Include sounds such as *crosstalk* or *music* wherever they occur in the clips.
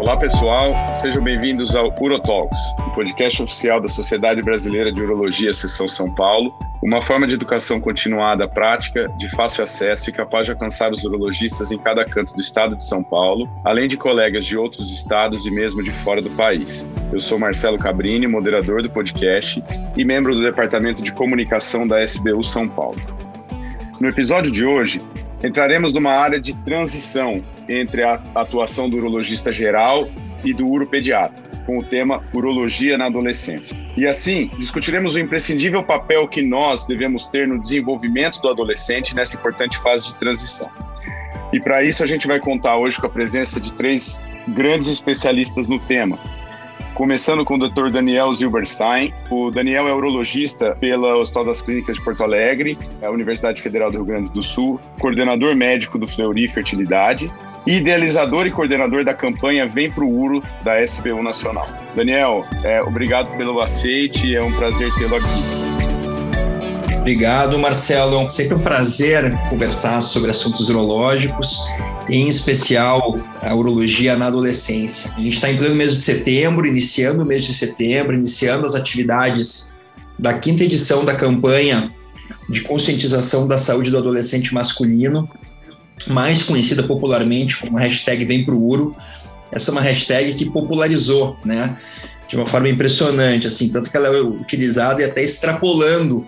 Olá pessoal, sejam bem-vindos ao UroTalks, o podcast oficial da Sociedade Brasileira de Urologia Seção São Paulo, uma forma de educação continuada prática, de fácil acesso e capaz de alcançar os urologistas em cada canto do estado de São Paulo, além de colegas de outros estados e mesmo de fora do país. Eu sou Marcelo Cabrini, moderador do podcast e membro do Departamento de Comunicação da SBU São Paulo. No episódio de hoje, entraremos numa área de transição entre a atuação do urologista geral e do uropediatra, com o tema Urologia na Adolescência. E assim, discutiremos o imprescindível papel que nós devemos ter no desenvolvimento do adolescente nessa importante fase de transição. E para isso a gente vai contar hoje com a presença de três grandes especialistas no tema, começando com o Dr. Daniel Zilberstein. O Daniel é urologista pela Hospital das Clínicas de Porto Alegre, a Universidade Federal do Rio Grande do Sul, coordenador médico do Fleury Fertilidade idealizador e coordenador da campanha Vem Pro Uro da SBU Nacional. Daniel, é, obrigado pelo aceite, é um prazer tê-lo aqui. Obrigado, Marcelo. É sempre um prazer conversar sobre assuntos urológicos em especial a urologia na adolescência. A gente está em pleno mês de setembro, iniciando o mês de setembro, iniciando as atividades da quinta edição da campanha de conscientização da saúde do adolescente masculino, mais conhecida popularmente como hashtag Vem Pro Uro. Essa é uma hashtag que popularizou, né? De uma forma impressionante, assim, tanto que ela é utilizada e até extrapolando,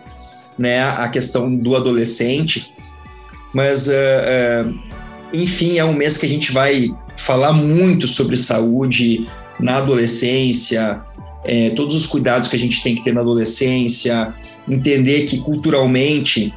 né, a questão do adolescente. Mas uh, uh, enfim, é um mês que a gente vai falar muito sobre saúde na adolescência, é, todos os cuidados que a gente tem que ter na adolescência, entender que culturalmente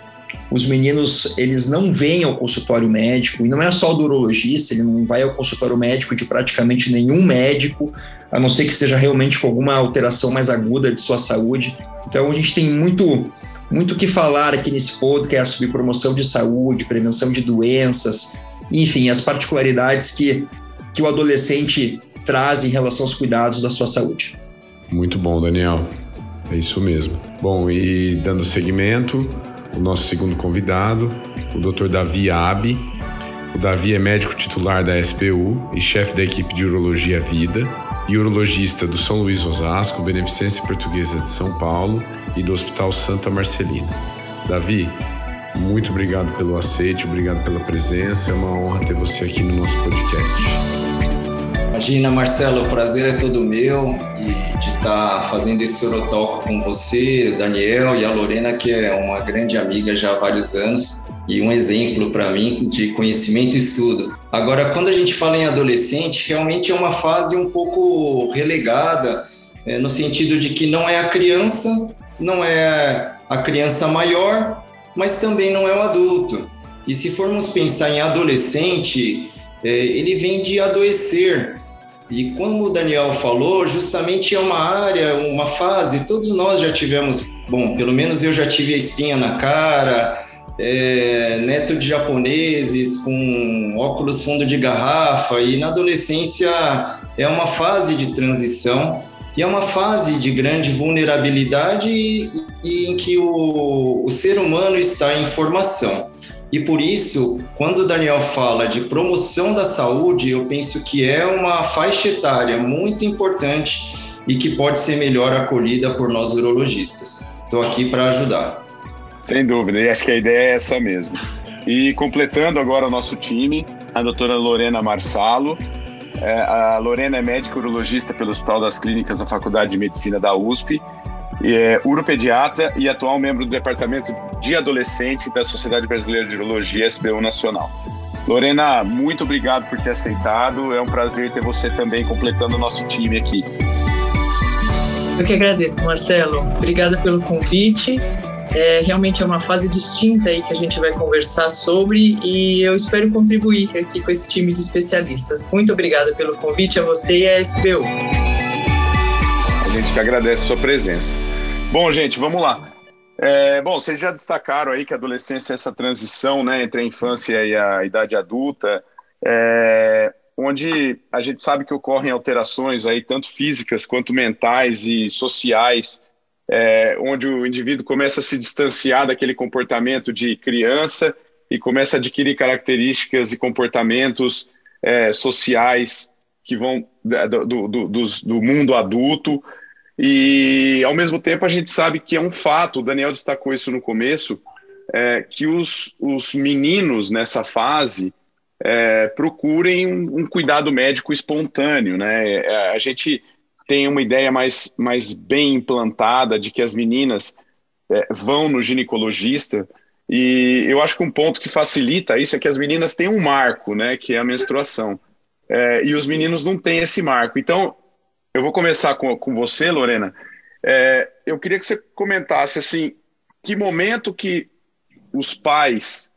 os meninos eles não vêm ao consultório médico e não é só o urologista, ele não vai ao consultório médico de praticamente nenhum médico, a não ser que seja realmente com alguma alteração mais aguda de sua saúde. Então a gente tem muito muito que falar aqui nesse podcast sobre promoção de saúde, prevenção de doenças, enfim, as particularidades que, que o adolescente traz em relação aos cuidados da sua saúde. Muito bom, Daniel. É isso mesmo. Bom, e dando seguimento, o nosso segundo convidado, o Dr. Davi Abi. O Davi é médico titular da SBU e chefe da equipe de Urologia Vida e urologista do São Luís Osasco, Beneficência Portuguesa de São Paulo e do Hospital Santa Marcelina. Davi, muito obrigado pelo aceite, obrigado pela presença. É uma honra ter você aqui no nosso podcast. Imagina, Marcelo, o prazer é todo meu e de estar fazendo esse Sorotalk com você, Daniel e a Lorena, que é uma grande amiga já há vários anos e um exemplo para mim de conhecimento e estudo. Agora, quando a gente fala em adolescente, realmente é uma fase um pouco relegada, é, no sentido de que não é a criança, não é a criança maior, mas também não é o adulto. E se formos pensar em adolescente, é, ele vem de adoecer. E como o Daniel falou, justamente é uma área, uma fase, todos nós já tivemos, bom, pelo menos eu já tive a espinha na cara, é, neto de japoneses com óculos fundo de garrafa, e na adolescência é uma fase de transição e é uma fase de grande vulnerabilidade e, e em que o, o ser humano está em formação. E por isso, quando o Daniel fala de promoção da saúde, eu penso que é uma faixa etária muito importante e que pode ser melhor acolhida por nós urologistas. Estou aqui para ajudar. Sem dúvida, e acho que a ideia é essa mesmo. E completando agora o nosso time, a doutora Lorena Marsalo, é, a Lorena é médica urologista pelo Hospital das Clínicas da Faculdade de Medicina da USP, é uropediatra e atual membro do Departamento de Adolescente da Sociedade Brasileira de Urologia, SBU Nacional. Lorena, muito obrigado por ter aceitado. É um prazer ter você também completando o nosso time aqui. Eu que agradeço, Marcelo. Obrigada pelo convite. É, realmente é uma fase distinta aí que a gente vai conversar sobre e eu espero contribuir aqui com esse time de especialistas. Muito obrigada pelo convite a você e a SBU. A gente que agradece a sua presença. Bom, gente, vamos lá. É, bom, vocês já destacaram aí que a adolescência é essa transição né, entre a infância e a idade adulta, é, onde a gente sabe que ocorrem alterações aí, tanto físicas quanto mentais e sociais, é, onde o indivíduo começa a se distanciar daquele comportamento de criança e começa a adquirir características e comportamentos é, sociais que vão do, do, do, do mundo adulto. E, ao mesmo tempo, a gente sabe que é um fato, o Daniel destacou isso no começo, é, que os, os meninos nessa fase é, procurem um, um, cuidado médico espontâneo. Né? É, a gente tem uma ideia mais, mais bem implantada de que as meninas é, vão no ginecologista, e eu acho que um ponto que facilita isso é que as meninas têm um marco, né, que é a menstruação. É, e os meninos não têm esse marco. Então, eu vou começar com, com você, Lorena. É, eu queria que você comentasse assim, que momento que os pais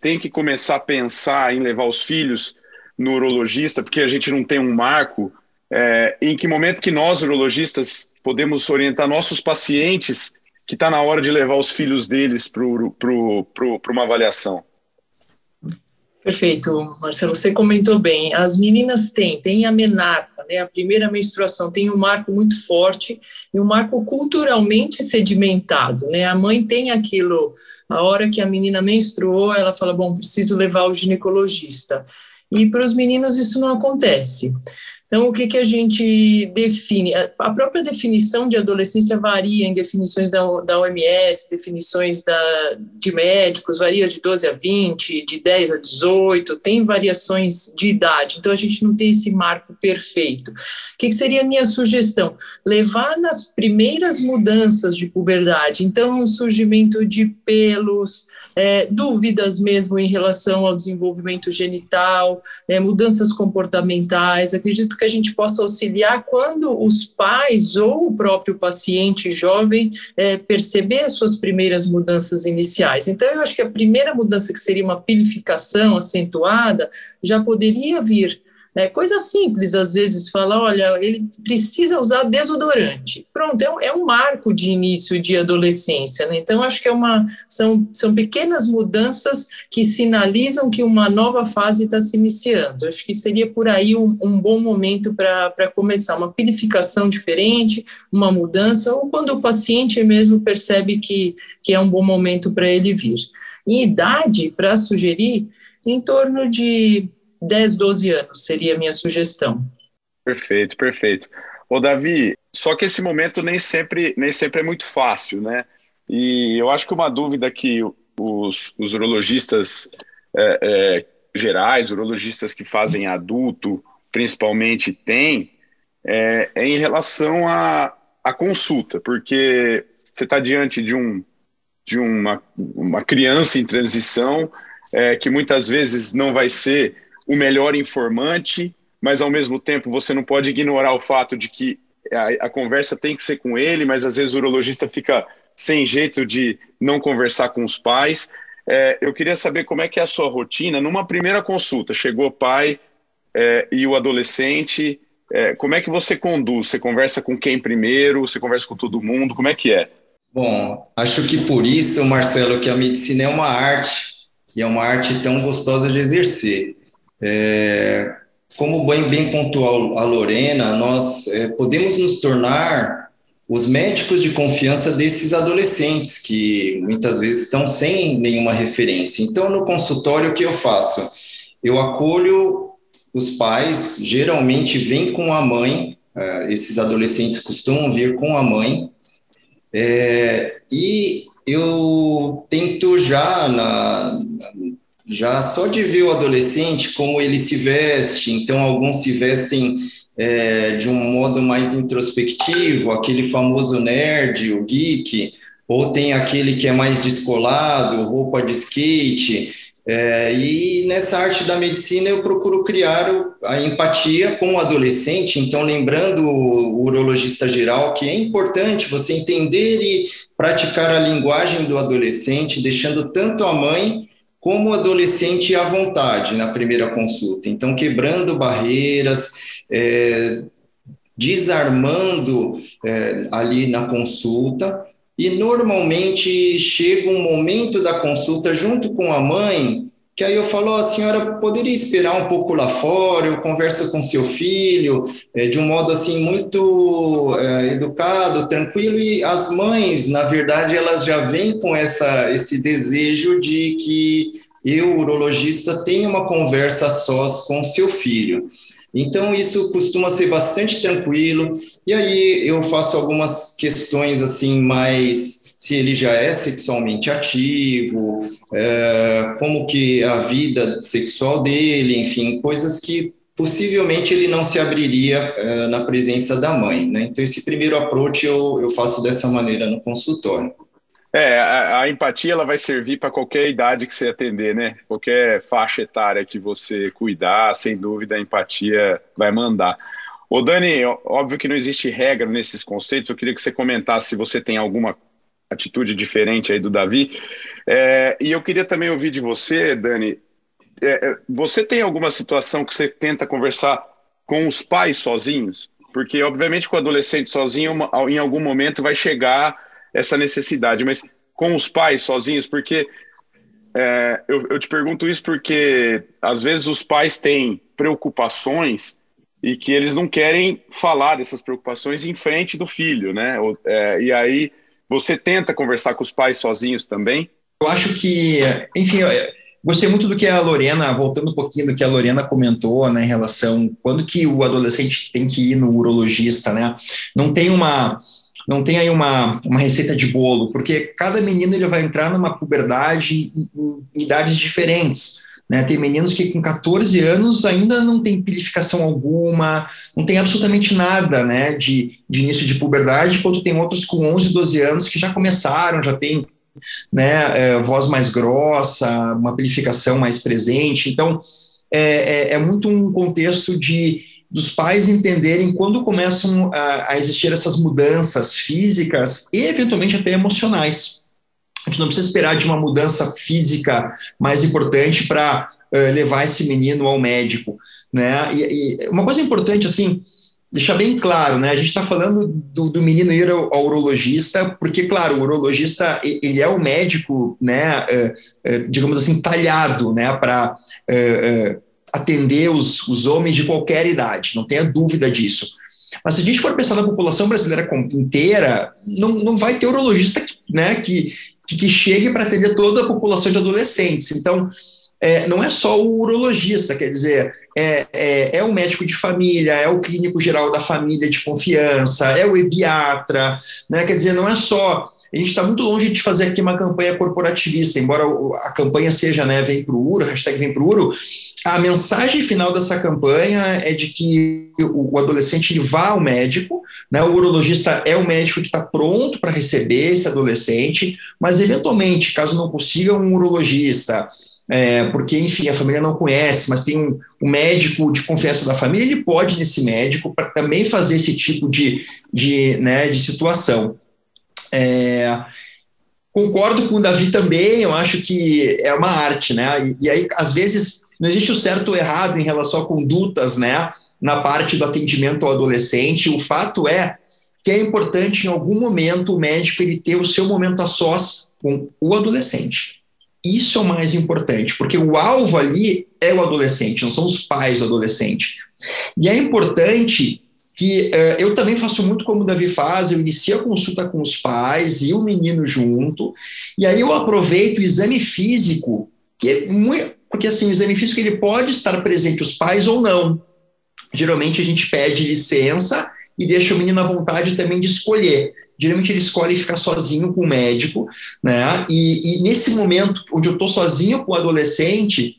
têm que começar a pensar em levar os filhos no urologista, porque a gente não tem um marco, é, em que momento que nós, urologistas, podemos orientar nossos pacientes que está na hora de levar os filhos deles para uma avaliação? Perfeito, Marcelo. Você comentou bem. As meninas têm, têm a menarca, né? A primeira menstruação tem um marco muito forte e um marco culturalmente sedimentado, né? A mãe tem aquilo. A hora que a menina menstruou, ela fala: bom, preciso levar ao ginecologista. E para os meninos isso não acontece. Então, o que, que a gente define? A própria definição de adolescência varia em definições da, da OMS, definições da, de médicos, varia de 12 a 20, de 10 a 18, tem variações de idade. Então, a gente não tem esse marco perfeito. O que, que seria a minha sugestão? Levar nas primeiras mudanças de puberdade, então, um surgimento de pelos, é, dúvidas mesmo em relação ao desenvolvimento genital, é, mudanças comportamentais. Acredito que a gente possa auxiliar quando os pais ou o próprio paciente jovem é, perceber as suas primeiras mudanças iniciais. Então, eu acho que a primeira mudança, que seria uma pilificação acentuada, já poderia vir é coisa simples, às vezes, falar, olha, ele precisa usar desodorante. Pronto, é um, é um marco de início de adolescência. Né? Então, acho que é uma, são, são pequenas mudanças que sinalizam que uma nova fase está se iniciando. Acho que seria por aí um, um bom momento para começar. Uma purificação diferente, uma mudança, ou quando o paciente mesmo percebe que, que é um bom momento para ele vir. E idade, para sugerir, em torno de 10, 12 anos, seria a minha sugestão. Perfeito, perfeito. Ô, Davi, só que esse momento nem sempre, nem sempre é muito fácil, né? E eu acho que uma dúvida que os, os urologistas é, é, gerais, urologistas que fazem adulto, principalmente, têm, é, é em relação à, à consulta, porque você está diante de, um, de uma, uma criança em transição é, que muitas vezes não vai ser o melhor informante, mas ao mesmo tempo você não pode ignorar o fato de que a, a, conversa tem que ser com ele, mas às vezes o urologista fica sem jeito de não conversar com os pais. É, eu queria saber como é que é a sua rotina numa primeira consulta. Chegou o pai é, e o adolescente, é, como é que você conduz? Você conversa com quem primeiro? Você conversa com todo mundo? Como é que é? Bom, acho que por isso, Marcelo, que a medicina é uma arte e é uma arte tão gostosa de exercer. É, como bem, bem pontual a Lorena, nós é, podemos nos tornar os médicos de confiança desses adolescentes que muitas vezes estão sem nenhuma referência. Então, no consultório, o que eu faço? Eu acolho os pais, geralmente vêm com a mãe, uh, esses adolescentes costumam vir com a mãe, é, e eu tento já na, já só de ver o adolescente, como ele se veste, então alguns se vestem é, de um modo mais introspectivo, aquele famoso nerd, o geek, ou tem aquele que é mais descolado, roupa de skate. É, e nessa arte da medicina eu procuro criar a empatia com o adolescente, então lembrando o urologista geral que é importante você entender e praticar a linguagem do adolescente, deixando tanto a mãe como adolescente à vontade na primeira consulta. Então, quebrando barreiras, é, desarmando é, ali na consulta. E normalmente chega um momento da consulta junto com a mãe, que aí eu falo, oh, a senhora poderia esperar um pouco lá fora, eu converso com seu filho, é, de um modo assim muito é, educado, tranquilo, e as mães, na verdade, elas já vêm com essa, esse desejo de que e o urologista tem uma conversa sós com seu filho. Então, isso costuma ser bastante tranquilo. E aí eu faço algumas questões assim mais se ele já é sexualmente ativo, é, como que a vida sexual dele, enfim, coisas que possivelmente ele não se abriria é, na presença da mãe. Né? Então, esse primeiro approach eu, eu faço dessa maneira no consultório. É, a, a empatia ela vai servir para qualquer idade que você atender, né? Qualquer faixa etária que você cuidar, sem dúvida a empatia vai mandar. Ô Dani, óbvio que não existe regra nesses conceitos, eu queria que você comentasse se você tem alguma atitude diferente aí do Davi. É, e eu queria também ouvir de você, Dani. É, é, você tem alguma situação que você tenta conversar com os pais sozinhos? Porque, obviamente, com o adolescente sozinho, em algum momento vai chegar essa necessidade, mas com os pais sozinhos, porque é, eu, eu te pergunto isso porque às vezes os pais têm preocupações e que eles não querem falar dessas preocupações em frente do filho, né? É, e aí você tenta conversar com os pais sozinhos também? Eu acho que, enfim, gostei muito do que a Lorena, voltando um pouquinho do que a Lorena comentou, né, em relação quando que o adolescente tem que ir no urologista, né? Não tem uma não tem aí uma, uma receita de bolo, porque cada menino ele vai entrar numa puberdade em, em idades diferentes. Né? Tem meninos que com 14 anos ainda não tem purificação alguma, não tem absolutamente nada né, de, de início de puberdade, enquanto tem outros com 11, 12 anos que já começaram, já tem né, é, voz mais grossa, uma purificação mais presente. Então, é, é, é, muito um contexto de dos pais entenderem quando começam a, a existir essas mudanças físicas e, eventualmente, até emocionais. A gente não precisa esperar de uma mudança física mais importante para uh, levar esse menino ao médico, né? E, e, uma coisa importante, assim, deixar bem claro, né? A gente está falando do, do, menino ir ao, ao, urologista, porque, claro, o urologista ele é o médico, né? Uh, uh, digamos assim, talhado, né? Para atender os, os homens de qualquer idade, não tenha dúvida disso. Mas se a gente for pensar na população brasileira inteira, não, não vai ter urologista né, que, que, que chegue para atender toda a população de adolescentes. Então, é, não é só o urologista, quer dizer, é, é, é, o médico de família, é o clínico geral da família de confiança, é o ebiatra, né? quer dizer, não é só. A gente está muito longe de fazer aqui uma campanha corporativista, embora a campanha seja né, Vem para o Uro, hashtag Vem para o Uro, a mensagem final dessa campanha é de que o, adolescente ele vá ao médico, né, o urologista é o médico que está pronto para receber esse adolescente, mas eventualmente, caso não consiga um urologista, é, porque, enfim, a família não conhece, mas tem um, um, médico de confiança da família, ele pode nesse médico para também fazer esse tipo de, de, né, de situação. É, concordo com o Davi também, eu acho que é uma arte, né? E, e aí, às vezes, não existe o certo ou errado em relação a condutas, né? Na parte do atendimento ao adolescente. O fato é que é importante, em algum momento, o médico ele ter o seu momento a sós com o adolescente. Isso é o mais importante, porque o alvo ali é o adolescente, não são os pais do adolescente. E é importante que uh, eu também faço muito como o Davi faz, eu inicio a consulta com os pais e o menino junto, e aí eu aproveito o exame físico, que é muito, porque assim, o exame físico ele pode estar presente os pais ou não. Geralmente a gente pede licença e deixa o menino à vontade também de escolher. Geralmente ele escolhe ficar sozinho com o médico, né? E, e nesse momento onde eu estou sozinho com o adolescente,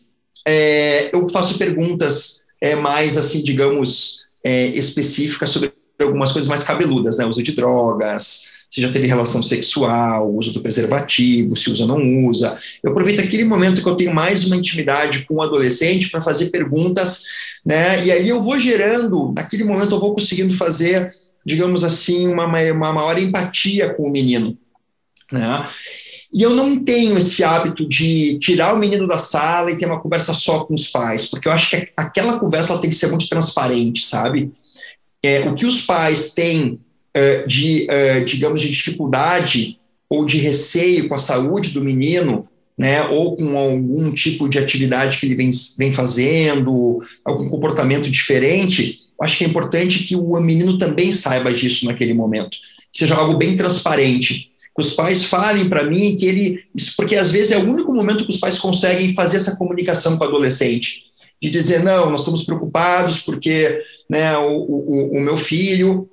é, eu faço perguntas é, mais assim, digamos, é, específicas sobre algumas coisas mais cabeludas, né? Uso de drogas, se já teve relação sexual, uso do preservativo, se usa ou não usa. Eu aproveito aquele momento que eu tenho mais uma intimidade com o adolescente para fazer perguntas, né? E ali eu vou gerando, naquele momento eu vou conseguindo fazer, digamos assim, uma, uma maior empatia com o menino, né? E eu não tenho esse hábito de tirar o menino da sala e ter uma conversa só com os pais, porque eu acho que aquela conversa tem que ser muito transparente, sabe? É, o que os pais têm uh, de, uh, digamos, de dificuldade ou de receio com a saúde do menino, né, ou com algum tipo de atividade que ele vem, vem fazendo, algum comportamento diferente, acho que é importante que o menino também saiba disso naquele momento, que seja algo bem transparente que os pais falem para mim que ele, porque às vezes é o único momento que os pais conseguem fazer essa comunicação com o adolescente, de dizer não, nós estamos preocupados porque né, o, o, o meu filho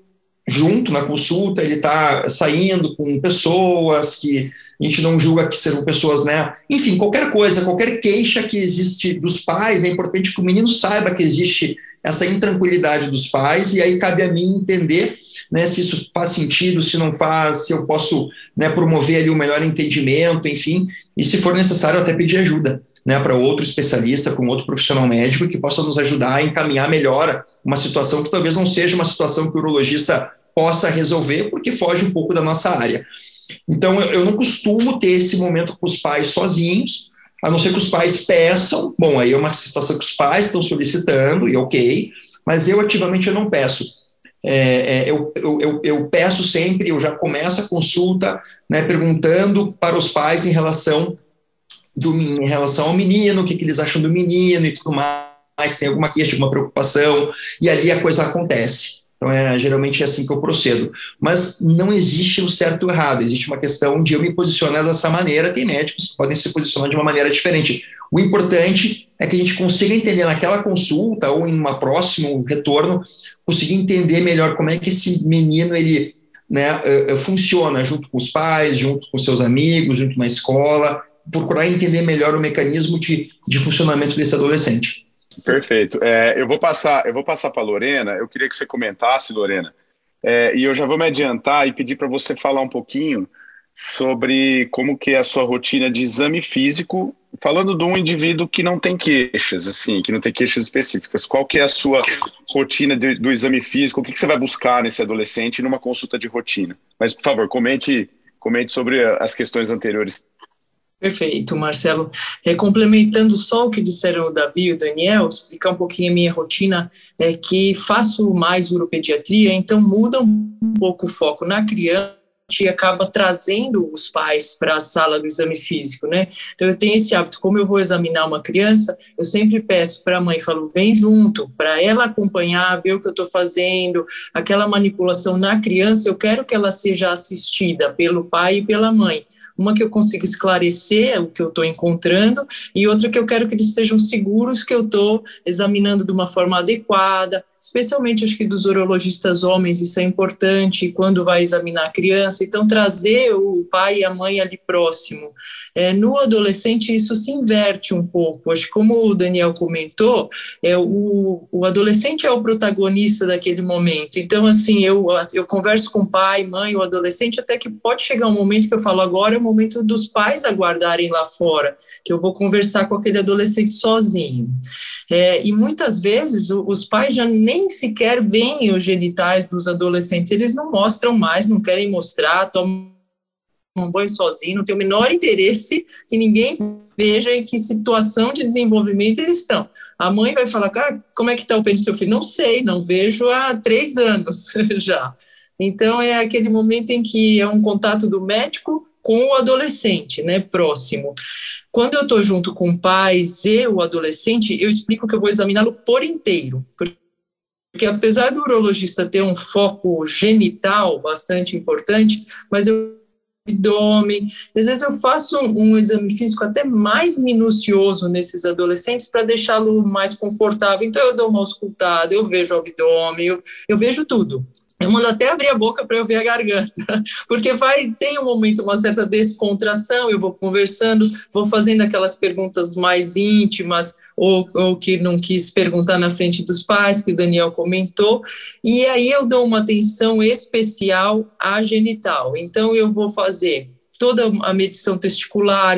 junto na consulta, ele está saindo com pessoas que a gente não julga que sejam pessoas, né? Enfim, qualquer coisa, qualquer queixa que existe dos pais, é importante que o menino saiba que existe essa intranquilidade dos pais, e aí cabe a mim entender né, se isso faz sentido, se não faz, se eu posso né, promover ali o um melhor entendimento, enfim, e se for necessário até pedir ajuda né, para outro especialista, com outro profissional médico que possa nos ajudar a encaminhar melhor uma situação que talvez não seja uma situação que o urologista possa resolver, porque foge um pouco da nossa área. Então, eu não costumo ter esse momento com os pais sozinhos, a não ser que os pais peçam. Bom, aí é uma situação que os pais estão solicitando, e ok, mas eu ativamente eu não peço. É, é, eu, eu, eu, peço sempre, eu já começo a consulta né, perguntando para os pais em relação, do, em relação ao menino, o que, que eles acham do menino e tudo mais, tem alguma queixa, alguma preocupação, e ali a coisa acontece. Então, é, geralmente é assim que eu procedo. Mas não existe o certo ou errado, existe uma questão de eu me posicionar dessa maneira. Tem médicos que podem se posicionar de uma maneira diferente. O importante é que a gente consiga entender naquela consulta ou em uma próximo retorno, conseguir entender melhor como é que esse menino ele né, uh, funciona junto com os pais, junto com seus amigos, junto na escola, procurar entender melhor o mecanismo de, de funcionamento desse adolescente. Perfeito. É, eu vou passar, eu vou passar para Lorena. Eu queria que você comentasse, Lorena, é, e eu já vou me adiantar e pedir para você falar um pouquinho sobre como que é a sua rotina de exame físico, falando de um indivíduo que não tem queixas, assim, que não tem queixas específicas. Qual que é a sua rotina de, do exame físico? O que, que você vai buscar nesse adolescente numa consulta de rotina? Mas, por favor, comente, comente sobre as questões anteriores Perfeito, Marcelo. É, complementando só o que disseram o Davi e o Daniel, explicar um pouquinho a minha rotina, é que faço mais uropediatria, então muda um pouco o foco na criança e acaba trazendo os pais para a sala do exame físico, né? Então eu tenho esse hábito, como eu vou examinar uma criança, eu sempre peço para a mãe, falo, vem junto, para ela acompanhar, ver o que eu estou fazendo, aquela manipulação na criança, eu quero que ela seja assistida pelo pai e pela mãe uma que eu consigo esclarecer o que eu estou encontrando e outra que eu quero que eles estejam seguros que eu estou examinando de uma forma adequada, especialmente acho que dos urologistas homens, isso é importante quando vai examinar a criança, então trazer o pai e a mãe ali próximo. É, no adolescente isso se inverte um pouco, acho que como o Daniel comentou, é, o, o adolescente é o protagonista daquele momento, então assim, eu, eu converso com o pai, mãe, o adolescente, até que pode chegar um momento que eu falo, agora é o momento dos pais aguardarem lá fora, que eu vou conversar com aquele adolescente sozinho. É, e muitas vezes os pais já nem sequer veem os genitais dos adolescentes, eles não mostram mais, não querem mostrar, tomam um banho sozinho, não tem o menor interesse que ninguém veja em que situação de desenvolvimento eles estão. A mãe vai falar, ah, como é que está o pênis do seu filho? Não sei, não vejo há três anos *laughs* já. Então, é aquele momento em que é um contato do médico com o adolescente, né, próximo. Quando eu estou junto com pais e o adolescente, eu explico que eu vou examiná-lo por inteiro, porque apesar do urologista ter um foco genital bastante importante, mas eu abdômen. Às vezes eu faço um, um, exame físico até mais minucioso nesses adolescentes para deixá-lo mais confortável. Então eu dou uma auscultada, eu vejo o abdômen, eu, eu vejo tudo. Eu mando até abrir a boca para eu ver a garganta, *laughs* porque vai tem um momento uma certa descontração, eu vou conversando, vou fazendo aquelas perguntas mais íntimas ou, ou que não quis perguntar na frente dos pais, que o Daniel comentou, e aí eu dou uma atenção especial à genital. Então eu vou fazer toda a medição testicular,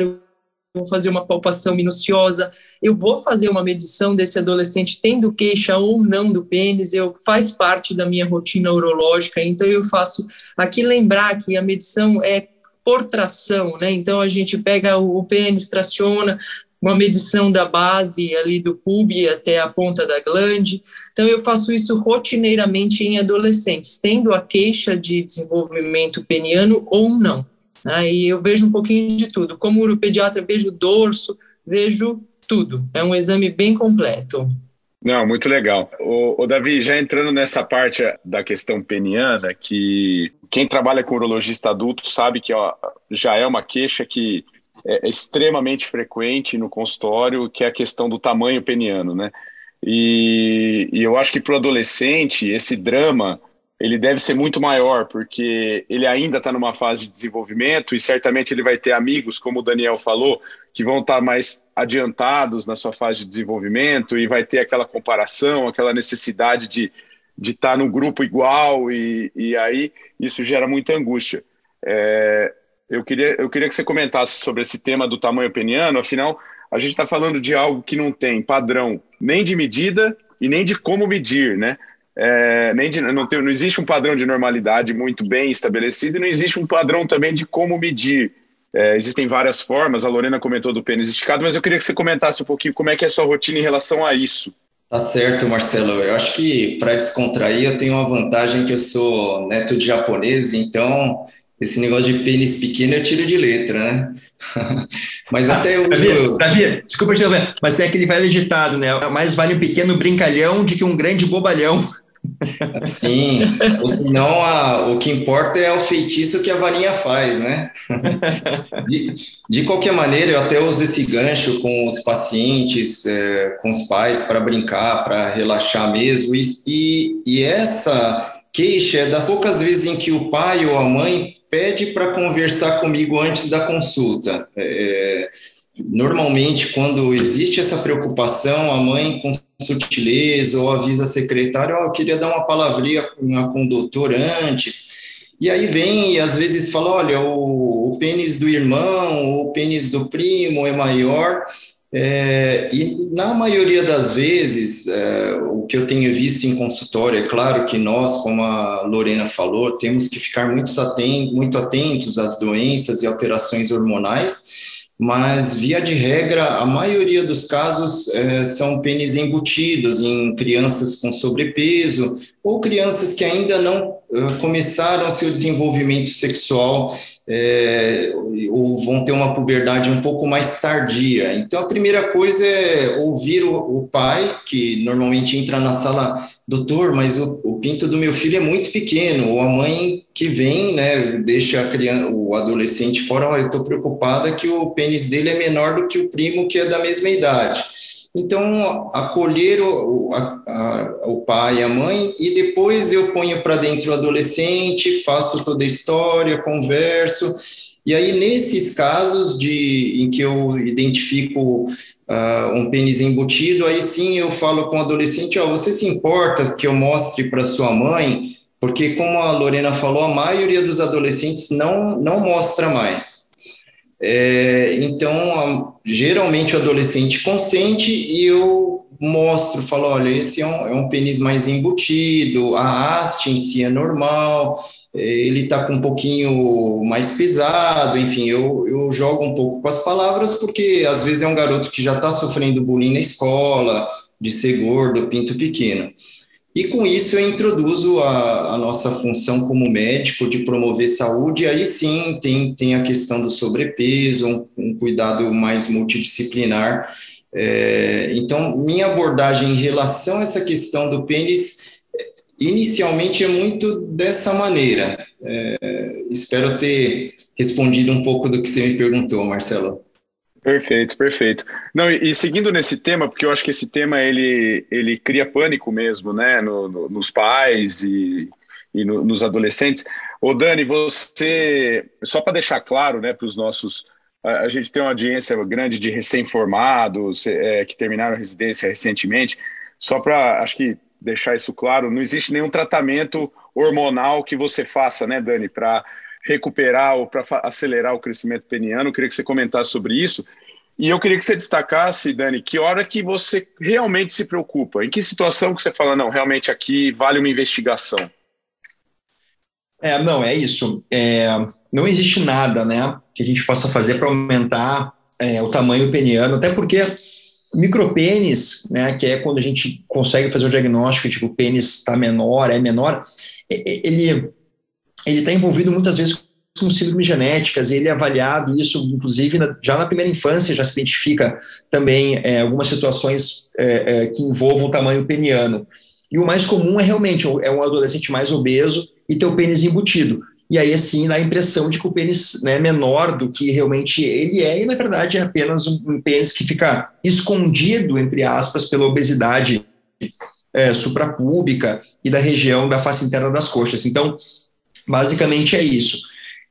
vou fazer uma palpação minuciosa, eu vou fazer uma medição desse adolescente tendo queixa ou não do pênis, eu faz parte da minha rotina urológica, então eu faço aqui lembrar que a medição é por tração, né? Então a gente pega o, o pênis, traciona, uma medição da base ali do pub até a ponta da glande. Então eu faço isso rotineiramente em adolescentes, tendo a queixa de desenvolvimento peniano ou não. Aí eu vejo um pouquinho de tudo. Como uropediatra, vejo dorso, vejo tudo. É um exame bem completo. Não, muito legal. O, o, Davi, já entrando nessa parte da questão peniana, que quem trabalha com urologista adulto sabe que ó, já é uma queixa que é, é extremamente frequente no consultório, que é a questão do tamanho peniano, né? E, e eu acho que para o adolescente, esse drama ele deve ser muito maior, porque ele ainda está numa fase de desenvolvimento e certamente ele vai ter amigos, como o Daniel falou, que vão estar tá mais adiantados na sua fase de desenvolvimento e vai ter aquela comparação, aquela necessidade de de estar tá no grupo igual e, e aí isso gera muita angústia. É, eu, queria, eu queria que você comentasse sobre esse tema do tamanho peniano, afinal, a gente está falando de algo que não tem padrão nem de medida e nem de como medir, né? É, nem de, não, tem, não existe um padrão de normalidade muito bem estabelecido e não existe um padrão também de como medir. É, existem várias formas, a Lorena comentou do pênis esticado, mas eu queria que você comentasse um pouquinho como é que é a sua rotina em relação a isso. Tá certo, Marcelo. Eu acho que para descontrair eu tenho uma vantagem que eu sou neto de japonês, então esse negócio de pênis pequeno eu tiro de letra, né? *laughs* mas até o. Davi, Davi, desculpa te interromper, mas tem aquele velho ditado, né? Mais vale um pequeno brincalhão do que um grande bobalhão. *laughs* Sim, ou senão a, o que importa é o feitiço que a varinha faz, né? *laughs* De, de qualquer maneira, eu até uso esse gancho com os pacientes, é, com os pais, para brincar, para relaxar mesmo. E, e essa queixa é das poucas vezes em que o pai ou a mãe pede para conversar comigo antes da consulta. É, normalmente, quando existe essa preocupação, a mãe com sutileza ou avisa a secretária, oh, eu queria dar uma palavrinha com o doutor antes. E aí vem e às vezes fala, olha, o, o pênis do irmão, o pênis do primo é maior, é, e na maioria das vezes, é, o que eu tenho visto em consultório, é claro que nós, como a Lorena falou, temos que ficar muito atentos, muito atentos às doenças e alterações hormonais, mas via de regra, a maioria dos casos é, são pênis embutidos em crianças com sobrepeso ou crianças que ainda não começaram seu desenvolvimento sexual é, ou vão ter uma puberdade um pouco mais tardia. Então, a primeira coisa é ouvir o, o pai, que normalmente entra na sala, doutor, mas o, o, pinto do meu filho é muito pequeno, ou a mãe que vem, né, deixa a criança, o adolescente fora, oh, eu estou preocupada que o pênis dele é menor do que o primo que é da mesma idade. Então, acolher o, a, a, o pai e a mãe, e depois eu ponho para dentro o adolescente, faço toda a história, converso. E aí, nesses casos de, em que eu identifico uh, um pênis embutido, aí sim eu falo com o adolescente: oh, você se importa que eu mostre para sua mãe? Porque, como a Lorena falou, a maioria dos adolescentes não, não mostra mais. É, então, geralmente o adolescente consente e eu mostro, falo, olha, esse é um, é um pênis mais embutido, a haste em si é normal, é, ele está com um pouquinho mais pesado, enfim, eu, eu jogo um pouco com as palavras, porque às vezes é um garoto que já está sofrendo bullying na escola, de ser gordo, pinto pequeno. E com isso eu introduzo a, a, nossa função como médico de promover saúde, aí sim tem, tem a questão do sobrepeso, um, um cuidado mais multidisciplinar. É, então, minha abordagem em relação a essa questão do pênis, inicialmente é muito dessa maneira. É, espero ter respondido um pouco do que você me perguntou, Marcelo. Perfeito, perfeito. Não, e, e, seguindo nesse tema, porque eu acho que esse tema ele, ele cria pânico mesmo, né, no, no, nos pais e, e no, nos adolescentes. Ô Dani, você, só para deixar claro, né, para os nossos, a, a, gente tem uma audiência grande de recém-formados é, que terminaram a residência recentemente. Só para, acho que deixar isso claro, não existe nenhum tratamento hormonal que você faça, né, Dani, para recuperar ou para acelerar o crescimento peniano. Eu queria que você comentasse sobre isso. E eu queria que você destacasse, Dani, que hora que você realmente se preocupa? Em que situação que você fala, não, realmente aqui vale uma investigação? É, não, é isso. É, não existe nada, né, que a gente possa fazer para aumentar é, o tamanho peniano, até porque micropênis, né, que é quando a gente consegue fazer o diagnóstico, tipo, o pênis está menor, é menor, ele ele está envolvido muitas vezes com síndromes genéticas, ele é avaliado isso, inclusive, já na primeira infância já se identifica também é, algumas situações é, é, que envolvam o tamanho peniano. E o mais comum é realmente é um adolescente mais obeso e ter o pênis embutido. E aí, assim, dá a impressão de que o pênis né, é menor do que realmente ele é, e na verdade é apenas um, um pênis que fica escondido, entre aspas, pela obesidade é, suprapúbica e da região da face interna das coxas. Então, basicamente é isso.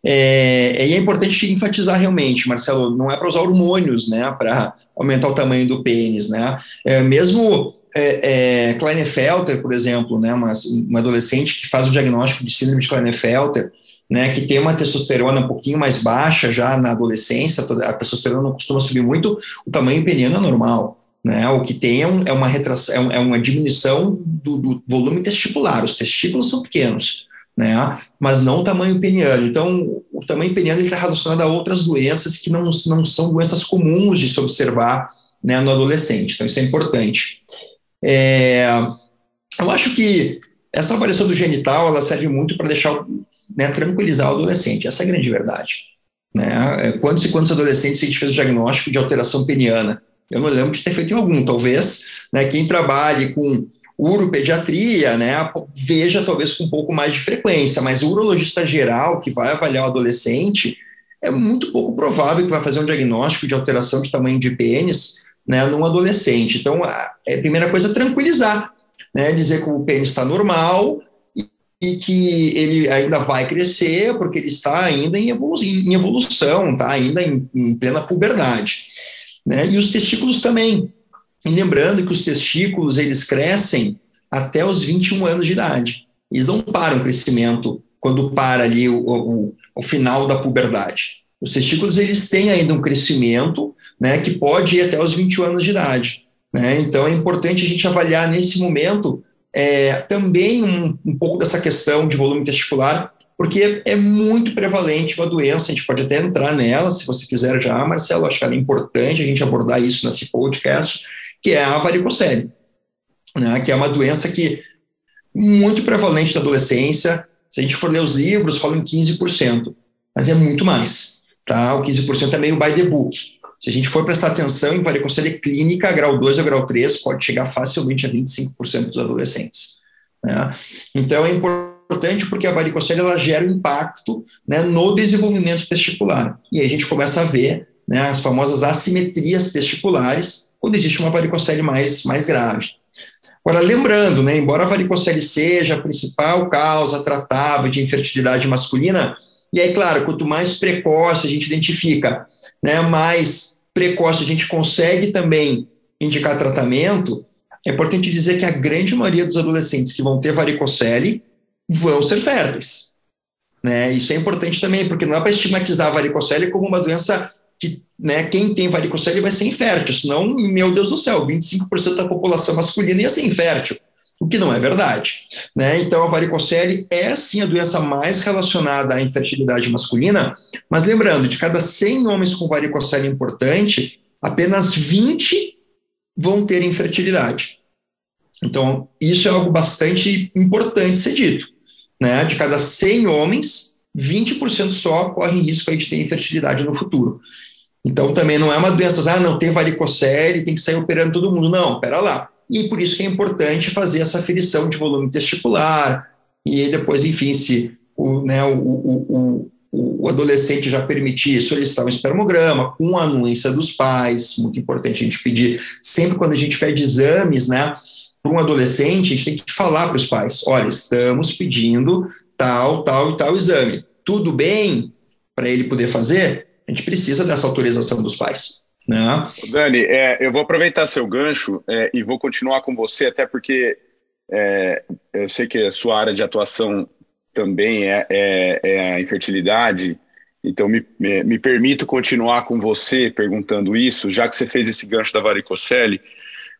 É, e é importante enfatizar realmente, Marcelo, não é para usar hormônios, né, para aumentar o tamanho do pênis, né? É, mesmo é, é, por exemplo, né, uma, uma adolescente que faz o diagnóstico de síndrome de Klinefelter, né, que tem uma testosterona um pouquinho mais baixa já na adolescência, a testosterona não costuma subir muito, o tamanho peniano é normal. Né, o que tem é, é uma retração, é, é uma diminuição do, do, volume testicular. Os testículos são pequenos, né, mas não o tamanho peniano. Então, o tamanho peniano está relacionado a outras doenças que não, não são doenças comuns de se observar né, no adolescente. Então, isso é importante. É, eu acho que essa avaliação do genital ela serve muito para deixar né, tranquilizar o adolescente. Essa é a grande verdade. Né? É, quantos e quantos adolescentes a gente fez o diagnóstico de alteração peniana? Eu não lembro de ter feito algum. Talvez né, quem trabalhe com uropediatria, né, veja talvez com um pouco mais de frequência, mas o urologista geral que vai avaliar o adolescente é muito pouco provável que vai fazer um diagnóstico de alteração de tamanho de pênis né, num adolescente. Então, a, é primeira coisa tranquilizar, né, dizer que o pênis está normal, e que ele ainda vai crescer porque ele está ainda em, evolu em evolução, está ainda em, em, plena puberdade. Né? E os testículos também. E lembrando que os testículos eles crescem até os 21 anos de idade. Eles não param o crescimento quando para ali o, o, o final da puberdade. Os testículos eles têm ainda um crescimento né, que pode ir até os 21 anos de idade. Né? Então é importante a gente avaliar nesse momento é, também um, um pouco dessa questão de volume testicular, porque é muito prevalente uma doença, a gente pode até entrar nela, se você quiser já, Marcelo, acho que é importante a gente abordar isso nesse podcast, que é a varicocele, né, que é uma doença que muito prevalente na adolescência, se a gente for ler os livros, falam em 15%, mas é muito mais, tá? O 15% é meio by the book. Se a gente for prestar atenção em varicocele clínica, grau 2 ou grau 3, pode chegar facilmente a 25% dos adolescentes. Né? Então, é importante porque a varicocele ela gera um impacto né, no desenvolvimento testicular. E aí a gente começa a ver né, as famosas assimetrias testiculares quando existe uma varicocele mais, mais grave. Agora, lembrando, né, embora a varicocele seja a principal causa tratável de infertilidade masculina, e aí, claro, quanto mais precoce a gente identifica, né, mais precoce a gente consegue também indicar tratamento, é importante dizer que a grande maioria dos adolescentes que vão ter varicocele vão ser férteis. Né? Isso é importante também, porque não é para estigmatizar a varicocele como uma doença né, quem tem varicocele vai ser infértil, senão, meu Deus do céu, 25% da população masculina ia ser infértil o que não é verdade. Né? Então, a varicocele é sim a doença mais relacionada à infertilidade masculina, mas lembrando, de cada 100 homens com varicocele importante, apenas 20 vão ter infertilidade. Então, isso é algo bastante importante ser dito. Né? De cada 100 homens, 20% só correm risco de ter infertilidade no futuro. Então, também não é uma doença, ah, não tem varicocele, tem que sair operando todo mundo. Não, pera lá e por isso que é importante fazer essa aferição de volume testicular, e depois, enfim, se o, né, o, o, o, o adolescente já permitir solicitar um espermograma com a anuência dos pais, muito importante a gente pedir, sempre quando a gente pede exames, né, para um adolescente, a gente tem que falar para os pais, olha, estamos pedindo tal, tal e tal exame, tudo bem para ele poder fazer? A gente precisa dessa autorização dos pais. Né? Dani, é, eu vou aproveitar seu gancho é, e vou continuar com você, até porque é, eu sei que a sua área de atuação também é, é, é a infertilidade, então me, me, permito continuar com você perguntando isso, já que você fez esse gancho da varicocele,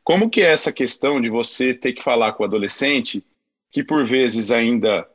como que é essa questão de você ter que falar com o adolescente que por vezes ainda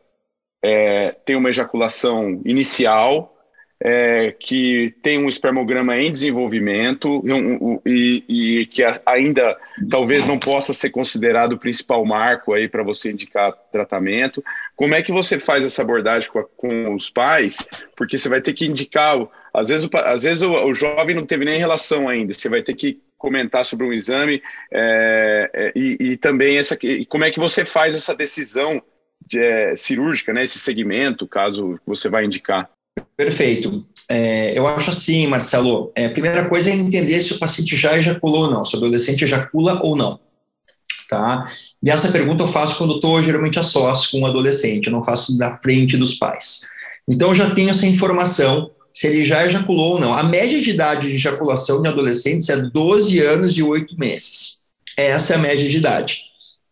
é, tem uma ejaculação inicial, é, que tem um espermograma em desenvolvimento um, um, e, e, que ainda talvez não possa ser considerado o principal marco aí para você indicar tratamento. Como é que você faz essa abordagem com, a, com os pais? Porque você vai ter que indicar, às vezes, às vezes o, o, jovem não teve nem relação ainda, você vai ter que comentar sobre um exame é, é, e, e, também essa, e como é que você faz essa decisão de, é, cirúrgica, né, esse segmento, caso você vai indicar. Perfeito. É, eu acho assim, Marcelo, é, a primeira coisa é entender se o paciente já ejaculou ou não, se o adolescente ejacula ou não. Tá? E essa pergunta eu faço quando estou geralmente a sós com o um adolescente, eu não faço na frente dos pais. Então eu já tenho essa informação se ele já ejaculou ou não. A média de idade de ejaculação de adolescentes é 12 anos e 8 meses. Essa é a média de idade.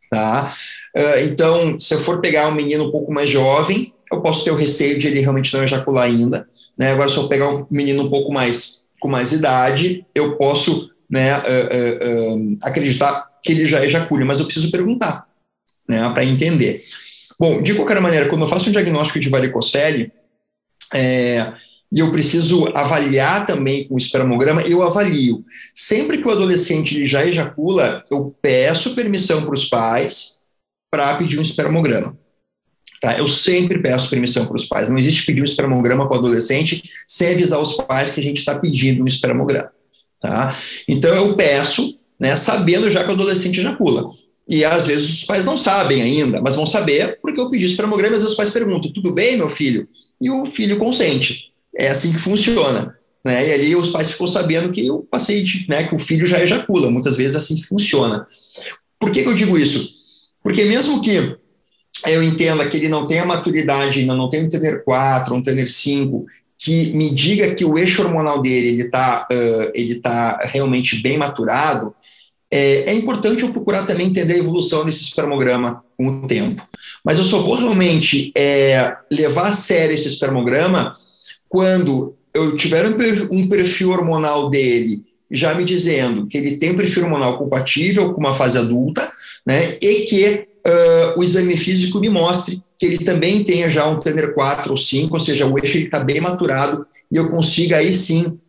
Tá? Uh, então, se eu for pegar um menino um pouco mais jovem, eu posso ter o receio de ele realmente não ejacular ainda. Né? Agora, se eu pegar um menino um pouco mais com mais idade, eu posso né, uh, uh, uh, acreditar que ele já ejacule, mas eu preciso perguntar né, para entender. Bom, de qualquer maneira, quando eu faço um diagnóstico de varicocele, é, e eu preciso avaliar também com o espermograma, eu avalio. Sempre que o adolescente ele já ejacula, eu peço permissão para os pais para pedir um espermograma. Tá? Eu sempre peço permissão para os pais. Não existe pedir um espermograma para o adolescente sem avisar os pais que a gente está pedindo um espermograma. Tá? Então eu peço, né, sabendo já que o adolescente ejacula. E às vezes os pais não sabem ainda, mas vão saber porque eu pedi espermograma. Às vezes os pais perguntam: tudo bem, meu filho? E o filho consente. É assim que funciona. Né? E ali os pais ficam sabendo que o paciente, né, que o filho já ejacula. Muitas vezes é assim que funciona. Por que, que eu digo isso? Porque mesmo que eu entenda que ele não tenha maturidade, ainda não tem um Tener 4, um Tener 5, que me diga que o eixo hormonal dele está uh, ele tá realmente bem maturado, é, é, importante eu procurar também entender a evolução desse espermograma com o tempo. Mas eu só vou realmente é, levar a sério esse espermograma quando eu tiver um perfil hormonal dele já me dizendo que ele tem um perfil hormonal compatível com uma fase adulta, né, e que uh, o exame físico me mostre que ele também tenha já um Tanner 4 ou 5, ou seja, o eixo está bem maturado e eu consiga aí sim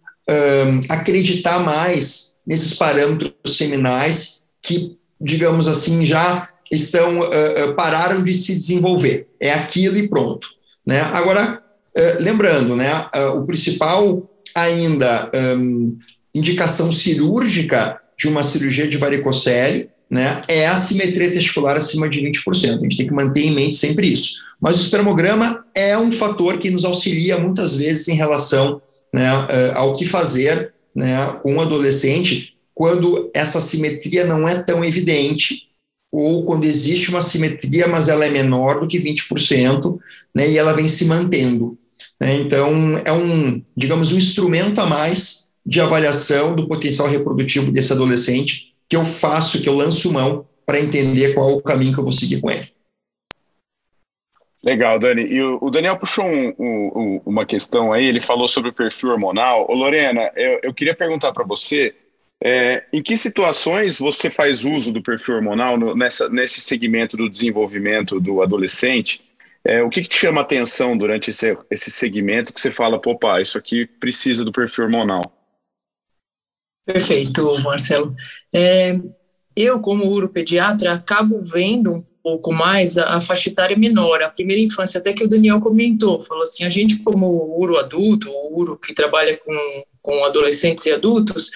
acreditar mais nesses parâmetros seminais que, digamos assim, já estão uh, uh, pararam de se desenvolver. É aquilo e pronto. Né? Agora, lembrando, né, o principal ainda um, indicação cirúrgica de uma cirurgia de varicocele né, é a simetria testicular acima de 20%. A gente tem que manter em mente sempre isso. Mas o espermograma é um fator que nos auxilia muitas vezes em relação né, uh, ao que fazer né, com um adolescente quando essa simetria não é tão evidente ou quando existe uma simetria, mas ela é menor do que 20%, né, e ela vem se mantendo. Né? Então, é um, digamos, um instrumento a mais de avaliação do potencial reprodutivo desse adolescente que eu faço, que eu lanço mão para entender qual o caminho que eu vou seguir com ele. Legal, Dani. E o, Daniel puxou um, um, uma questão aí, ele falou sobre o perfil hormonal. Ô, Lorena, eu, eu queria perguntar para você é, em que situações você faz uso do perfil hormonal no, nessa, nesse segmento do desenvolvimento do adolescente? É, o que, que, te chama atenção durante esse, esse segmento que você fala, pá, isso aqui precisa do perfil hormonal? Perfeito, Marcelo. É, eu, como uropediatra, acabo vendo um pouco mais a, a faixa etária menor, a primeira infância, até que o Daniel comentou, falou assim, a gente como uro adulto, uro que trabalha com com adolescentes e adultos,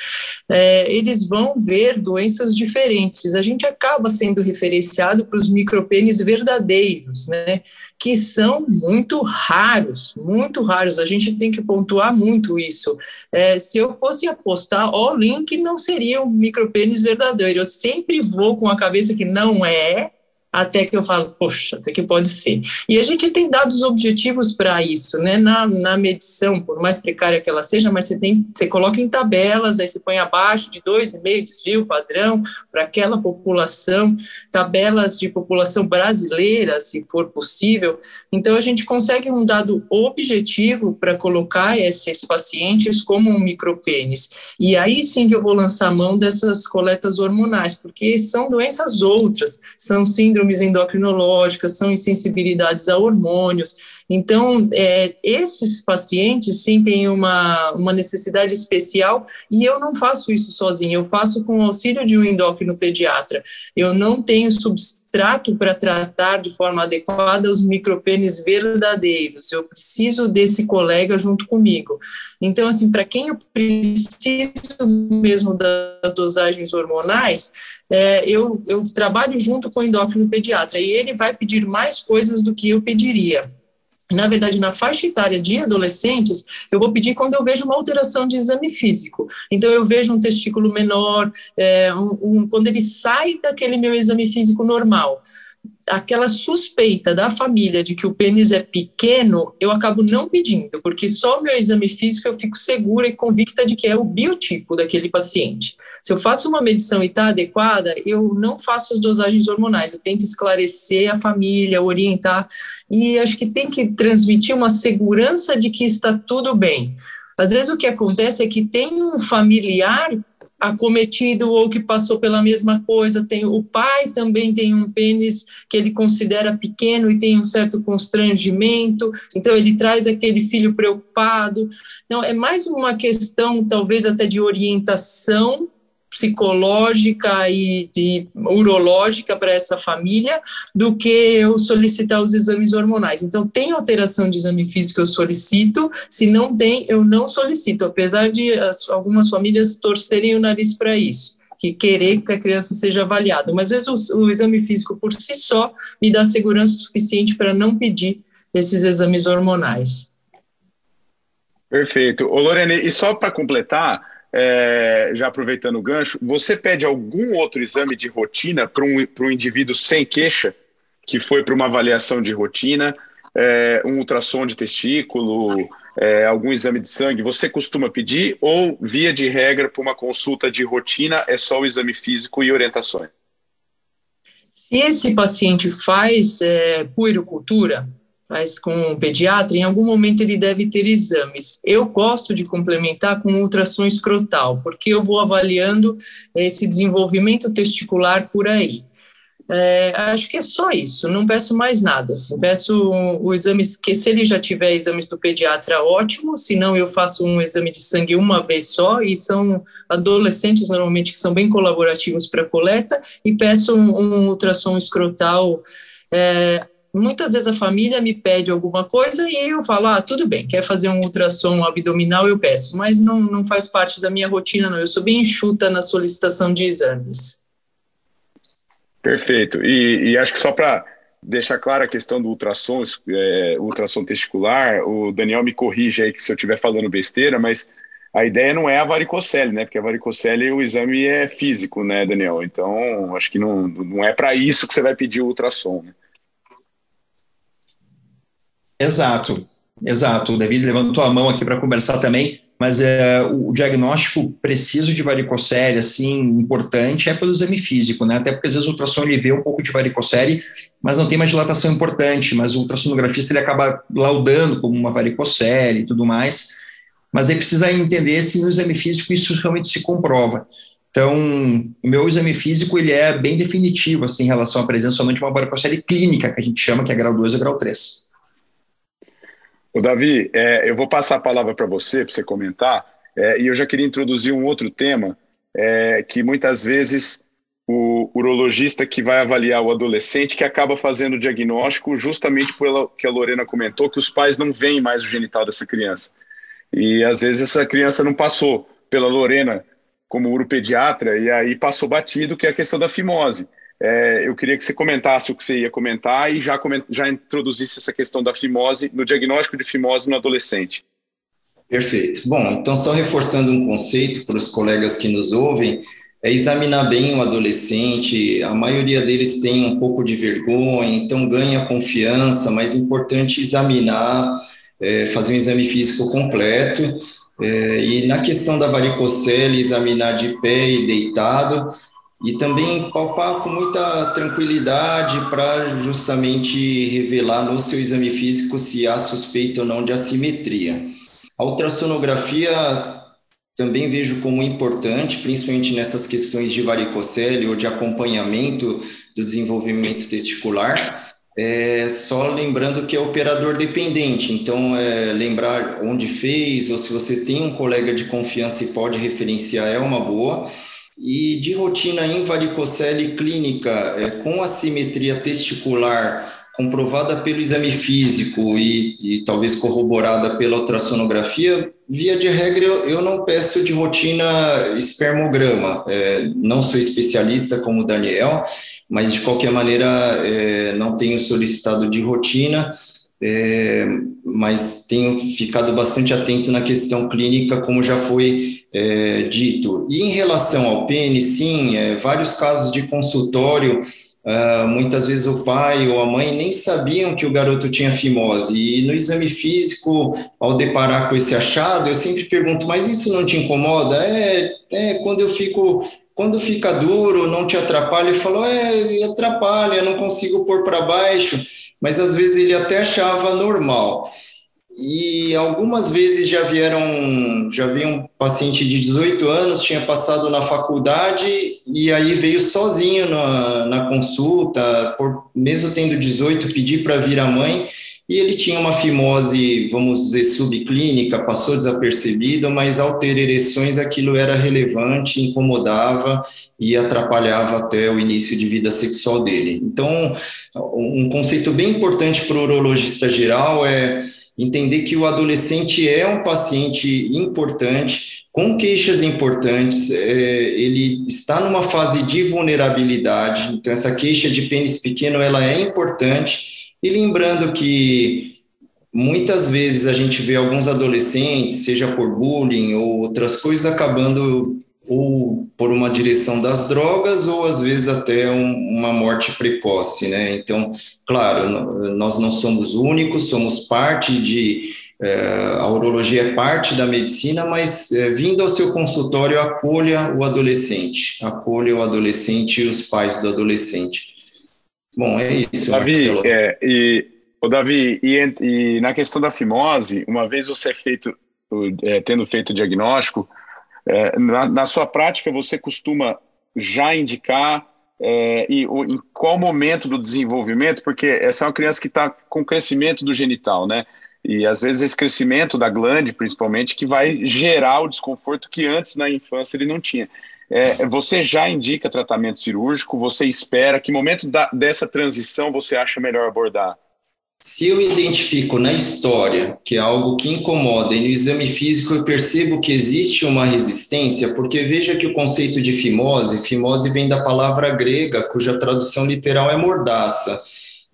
é, eles vão ver doenças diferentes. A gente acaba sendo referenciado para os micropênis verdadeiros, né? Que são muito raros, muito raros. A gente tem que pontuar muito isso. É, se eu fosse apostar, ó, link não seria um micropênis verdadeiro. Eu sempre vou com a cabeça que não é, até que eu falo, poxa, até que pode ser. E a gente tem dados objetivos para isso, né? Na, na medição, por mais precária que ela seja, mas você tem, você coloca em tabelas, aí você põe abaixo de 2,5 desvio padrão para aquela população, tabelas de população brasileira, se for possível. Então a gente consegue um dado objetivo para colocar esses pacientes como um micropênis. E aí sim que eu vou lançar mão dessas coletas hormonais, porque são doenças outras, são síndromes síndromes endocrinológicas, são insensibilidades a hormônios. Então, é, esses pacientes sim têm uma, uma necessidade especial e eu não faço isso sozinho, eu faço com o auxílio de um endócrino pediatra. Eu não tenho substrato para tratar de forma adequada os micropênis verdadeiros. Eu preciso desse colega junto comigo. Então, assim, para quem eu preciso mesmo das dosagens hormonais, é, eu, eu trabalho junto com o endócrino pediatra e ele vai pedir mais coisas do que eu pediria. Na verdade, na faixa etária de adolescentes, eu vou pedir quando eu vejo uma alteração de exame físico. Então, eu vejo um testículo menor, é, um, um, quando ele sai daquele meu exame físico normal aquela suspeita da família de que o pênis é pequeno, eu acabo não pedindo, porque só o meu exame físico eu fico segura e convicta de que é o biotipo daquele paciente. Se eu faço uma medição e está adequada, eu não faço as dosagens hormonais, eu tento esclarecer a família, orientar, e acho que tem que transmitir uma segurança de que está tudo bem. Às vezes o que acontece é que tem um familiar acometido ou que passou pela mesma coisa. Tem o pai também tem um pênis que ele considera pequeno e tem um certo constrangimento. Então ele traz aquele filho preocupado. Então é mais uma questão talvez até de orientação psicológica e, urológica para essa família do que eu solicitar os exames hormonais. Então, tem alteração de exame físico, eu solicito, se não tem, eu não solicito, apesar de as, algumas famílias torcerem o nariz para isso que querer que a criança seja avaliada. Mas às vezes o, o, exame físico por si só me dá segurança suficiente para não pedir esses exames hormonais. Perfeito. Ô Lorene, e só para completar, é, já aproveitando o gancho, você pede algum outro exame de rotina para um, um indivíduo sem queixa, que foi para uma avaliação de rotina, é, um ultrassom de testículo, é, algum exame de sangue, você costuma pedir ou, via de regra, para uma consulta de rotina, é só o exame físico e orientações? Se esse paciente faz é, puericultura, mas com um pediatra, em algum momento ele deve ter exames. Eu gosto de complementar com ultrassom escrotal, porque eu vou avaliando esse desenvolvimento testicular por aí. É, acho que é só isso, não peço mais nada. Assim, peço o, o exame, que se ele já tiver exames do pediatra, ótimo, se não, eu faço um exame de sangue uma vez só, e são adolescentes normalmente que são bem colaborativos para coleta, e peço um, um ultrassom escrotal. É, muitas vezes a família me pede alguma coisa e eu falo, ah, tudo bem, quer fazer um ultrassom abdominal, eu peço, mas não, não faz parte da minha rotina, não. Eu sou bem enxuta na solicitação de exames. Perfeito. E, e acho que só para deixar clara a questão do ultrassom, é, ultrassom testicular, o Daniel me corrige aí que se eu estiver falando besteira, mas a ideia não é a varicocele, né? Porque a varicocele o exame é físico, né, Daniel? Então, acho que não, não é para isso que você vai pedir o ultrassom, né? Exato, exato. O David levantou a mão aqui para conversar também, mas é, o diagnóstico preciso de varicocele, assim, importante, é pelo exame físico, né? Até porque às vezes o ultrassom ele vê um pouco de varicocele, mas não tem uma dilatação importante, mas o ultrassonografista ele acaba laudando como uma varicocele e tudo mais, mas aí precisa entender se no exame físico isso realmente se comprova. Então, o meu exame físico ele é bem definitivo assim, em relação à presença somente de uma varicocele clínica, que a gente chama que é grau 2 ou grau 3. O Davi, é, eu vou passar a palavra para você, para você comentar, é, e eu já queria introduzir um outro tema, é, que muitas vezes o urologista que vai avaliar o adolescente que acaba fazendo o diagnóstico justamente pelo que a Lorena comentou, que os pais não veem mais o genital dessa criança. E às vezes essa criança não passou pela Lorena como uropediatra e aí passou batido, que é a questão da fimose. É, eu queria que você comentasse o que você ia comentar e já, coment, já introduzisse essa questão da fimose, no diagnóstico de fimose no adolescente. Perfeito. Bom, então só reforçando um conceito para os colegas que nos ouvem, é examinar bem o adolescente. A maioria deles tem um pouco de vergonha, então ganha confiança, mas é importante examinar, é, fazer um exame físico completo. É, e na questão da varicocele, examinar de pé e deitado, e também palpar com muita tranquilidade para justamente revelar no seu exame físico se há suspeita ou não de assimetria. A ultrassonografia também vejo como importante, principalmente nessas questões de varicocele ou de acompanhamento do desenvolvimento testicular. É, só lembrando que é operador dependente, então é, lembrar onde fez, ou se você tem um colega de confiança e pode referenciar, é uma boa. E de rotina em varicocele clínica, é, com assimetria testicular comprovada pelo exame físico e, e, talvez corroborada pela ultrassonografia, via de regra eu, eu não peço de rotina espermograma. É, não sou especialista como o Daniel, mas de qualquer maneira é, não tenho solicitado de rotina. É, mas tenho ficado bastante atento na questão clínica, como já foi é, dito. E em relação ao pênis, sim, é, vários casos de consultório Uh, muitas vezes o pai ou a mãe nem sabiam que o garoto tinha fimose. E no exame físico, ao deparar com esse achado, eu sempre pergunto: mas isso não te incomoda? É, é quando eu fico. Quando fica duro, não te atrapalha? Ele falou: é, atrapalha, não consigo pôr para baixo. Mas às vezes ele até achava normal e algumas vezes já vieram, já veio um paciente de 18 anos, tinha passado na faculdade e aí veio sozinho na, na consulta, por, mesmo tendo 18, pedir para vir a mãe, e ele tinha uma fimose, vamos dizer, subclínica, passou desapercebido, mas ao ter ereções aquilo era relevante, incomodava e atrapalhava até o início de vida sexual dele. Então, um conceito bem importante para o urologista geral é entender que o adolescente é um paciente importante, com queixas importantes, é, ele está numa fase de vulnerabilidade, então essa queixa de pênis pequeno, ela é importante, e lembrando que muitas vezes a gente vê alguns adolescentes, seja por bullying ou outras coisas, acabando ou por uma direção das drogas ou às vezes até um, uma morte precoce, né? Então, claro, nós não somos únicos, somos parte de é, a urologia é parte da medicina, mas é, vindo ao seu consultório acolha o adolescente, acolha o adolescente e os pais do adolescente. Bom, é isso. Davi, é, e o Davi e, e, na questão da fimose, uma vez você é feito, é, tendo feito o diagnóstico é, na, na, sua prática, você costuma já indicar é, e, em qual momento do desenvolvimento, porque essa é uma criança que está com crescimento do genital, né? E às vezes esse crescimento da glande, principalmente, que vai gerar o desconforto que antes na infância ele não tinha. É, você já indica tratamento cirúrgico? Você espera? Que momento da, dessa transição você acha melhor abordar? Se eu identifico na história que é algo que incomoda e no exame físico eu percebo que existe uma resistência, porque veja que o conceito de fimose, fimose vem da palavra grega, cuja tradução literal é mordaça.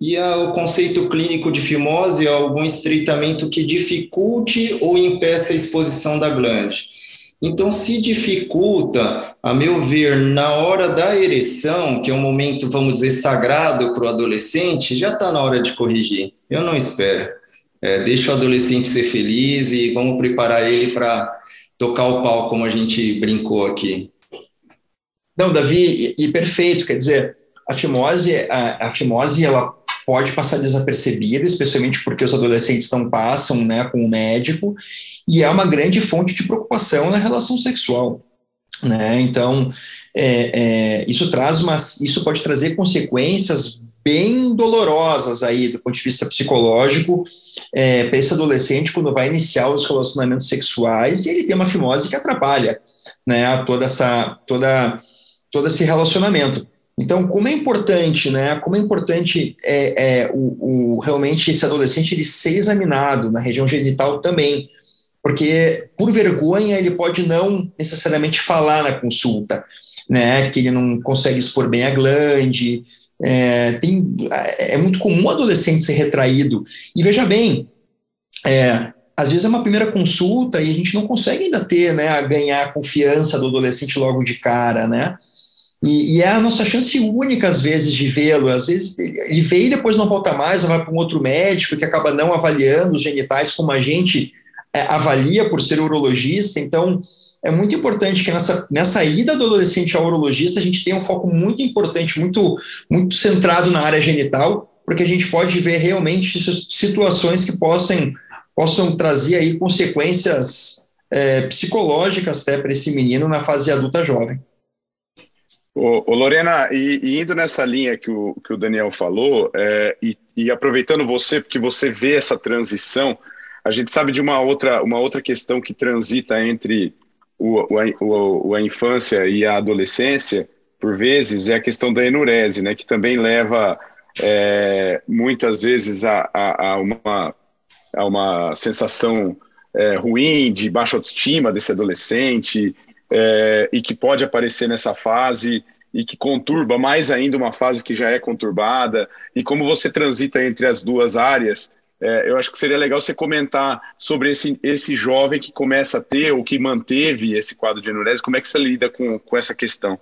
E a, o conceito clínico de fimose é algum estreitamento que dificulte ou impeça a exposição da glande. Então, se dificulta, a meu ver, na hora da ereção, que é um momento, vamos dizer, sagrado para o adolescente, já está na hora de corrigir. Eu não espero. É, deixa o adolescente ser feliz e vamos preparar ele para tocar o pau, como a gente brincou aqui. Não, Davi, e, e perfeito. Quer dizer, a fimose, a, a fimose, ela pode passar desapercebida, especialmente porque os adolescentes não passam né, com o médico, e é uma grande fonte de preocupação na relação sexual. Né? Então, é, é, isso traz uma, isso pode trazer consequências bem dolorosas aí do ponto de vista psicológico é, para esse adolescente quando vai iniciar os relacionamentos sexuais e ele tem uma fimose que atrapalha né, toda essa toda todo esse relacionamento. Então, como é importante, né? Como é importante é, é o, o, realmente esse adolescente ele ser examinado na região genital também, porque por vergonha ele pode não necessariamente falar na consulta, né? Que ele não consegue expor bem a glande. É, tem, é muito comum o adolescente ser retraído. E veja bem, é, às vezes é uma primeira consulta e a gente não consegue ainda ter, né, ganhar a confiança do adolescente logo de cara, né? E, e, é a nossa chance única, às vezes, de vê-lo. Às vezes ele vê e depois não volta mais, vai para um outro médico que acaba não avaliando os genitais como a gente é, avalia por ser urologista. Então, é muito importante que nessa, nessa ida do adolescente ao urologista a gente tenha um foco muito importante, muito, muito centrado na área genital, porque a gente pode ver realmente situações que possam, possam trazer aí consequências é, psicológicas até para esse menino na fase adulta jovem. Ô, Lorena, e, e, indo nessa linha que o, que o Daniel falou, é, e, e, aproveitando você, porque você vê essa transição, a gente sabe de uma outra, uma outra questão que transita entre o, o, a infância e a adolescência, por vezes, é a questão da enurese, né, que também leva é, muitas vezes a, a, a, uma, a uma sensação é, ruim, de baixa autoestima desse adolescente, é, e que pode aparecer nessa fase e que conturba mais ainda uma fase que já é conturbada. E como você transita entre as duas áreas, é, eu acho que seria legal você comentar sobre esse, esse jovem que começa a ter ou que manteve esse quadro de enurese, como é que você lida com, com essa questão?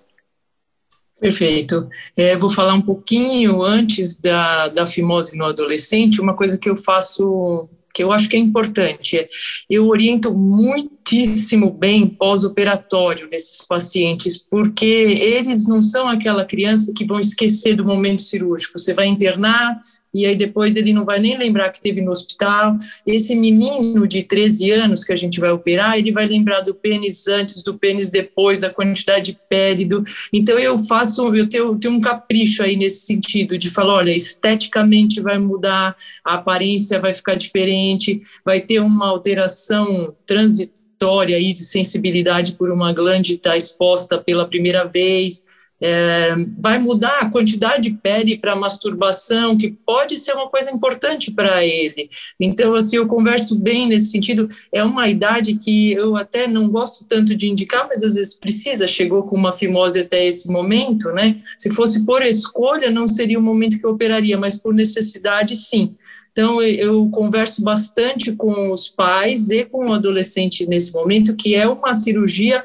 Perfeito. É, vou falar um pouquinho antes da, da fimose no adolescente, uma coisa que eu faço que eu acho que é importante. Eu oriento muitíssimo bem pós-operatório nesses pacientes, porque eles não são aquela criança que vão esquecer do momento cirúrgico. Você vai internar, e aí depois ele não vai nem lembrar que teve no hospital. Esse menino de 13 anos que a gente vai operar, ele vai lembrar do pênis antes, do pênis depois, da quantidade de pele. Do... Então eu faço, eu tenho, tenho um capricho aí nesse sentido, de falar, olha, esteticamente vai mudar, a aparência vai ficar diferente, vai ter uma alteração transitória aí de sensibilidade por uma glande estar exposta pela primeira vez, é, vai mudar a quantidade de pele para masturbação, que pode ser uma coisa importante para ele. Então, assim, eu converso bem nesse sentido. É uma idade que eu até não gosto tanto de indicar, mas às vezes precisa. Chegou com uma fimose até esse momento, né? Se fosse por escolha, não seria o momento que eu operaria, mas por necessidade, sim. Então, eu converso bastante com os pais e com o adolescente nesse momento, que é uma cirurgia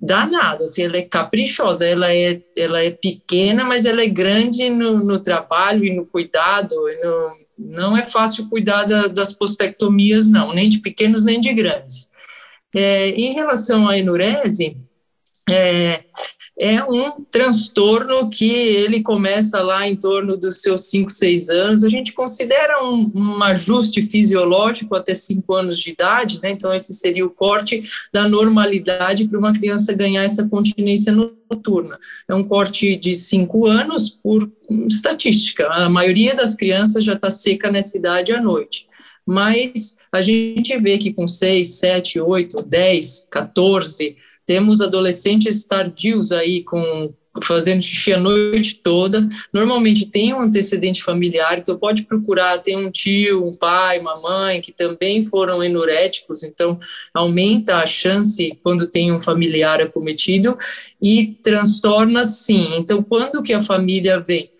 danada, assim, ela é caprichosa, ela é, ela é pequena, mas ela é grande no, no trabalho e no cuidado, no, não é fácil cuidar da, das postectomias, não, nem de pequenos nem de grandes. É, em relação à enurese, é, é um transtorno que ele começa lá em torno dos seus 5, 6 anos. A gente considera um, um, ajuste fisiológico até 5 anos de idade, né? então esse seria o corte da normalidade para uma criança ganhar essa continência noturna. É um corte de 5 anos por estatística. A maioria das crianças já está seca nessa idade à noite. Mas a gente vê que com 6, 7, 8, 10, 14 temos adolescentes tardios aí com fazendo xixi a noite toda. Normalmente tem um antecedente familiar, então pode procurar, tem um tio, um pai, uma mãe que também foram enuréticos, então aumenta a chance quando tem um familiar acometido e transtorna sim. Então quando que a família vem?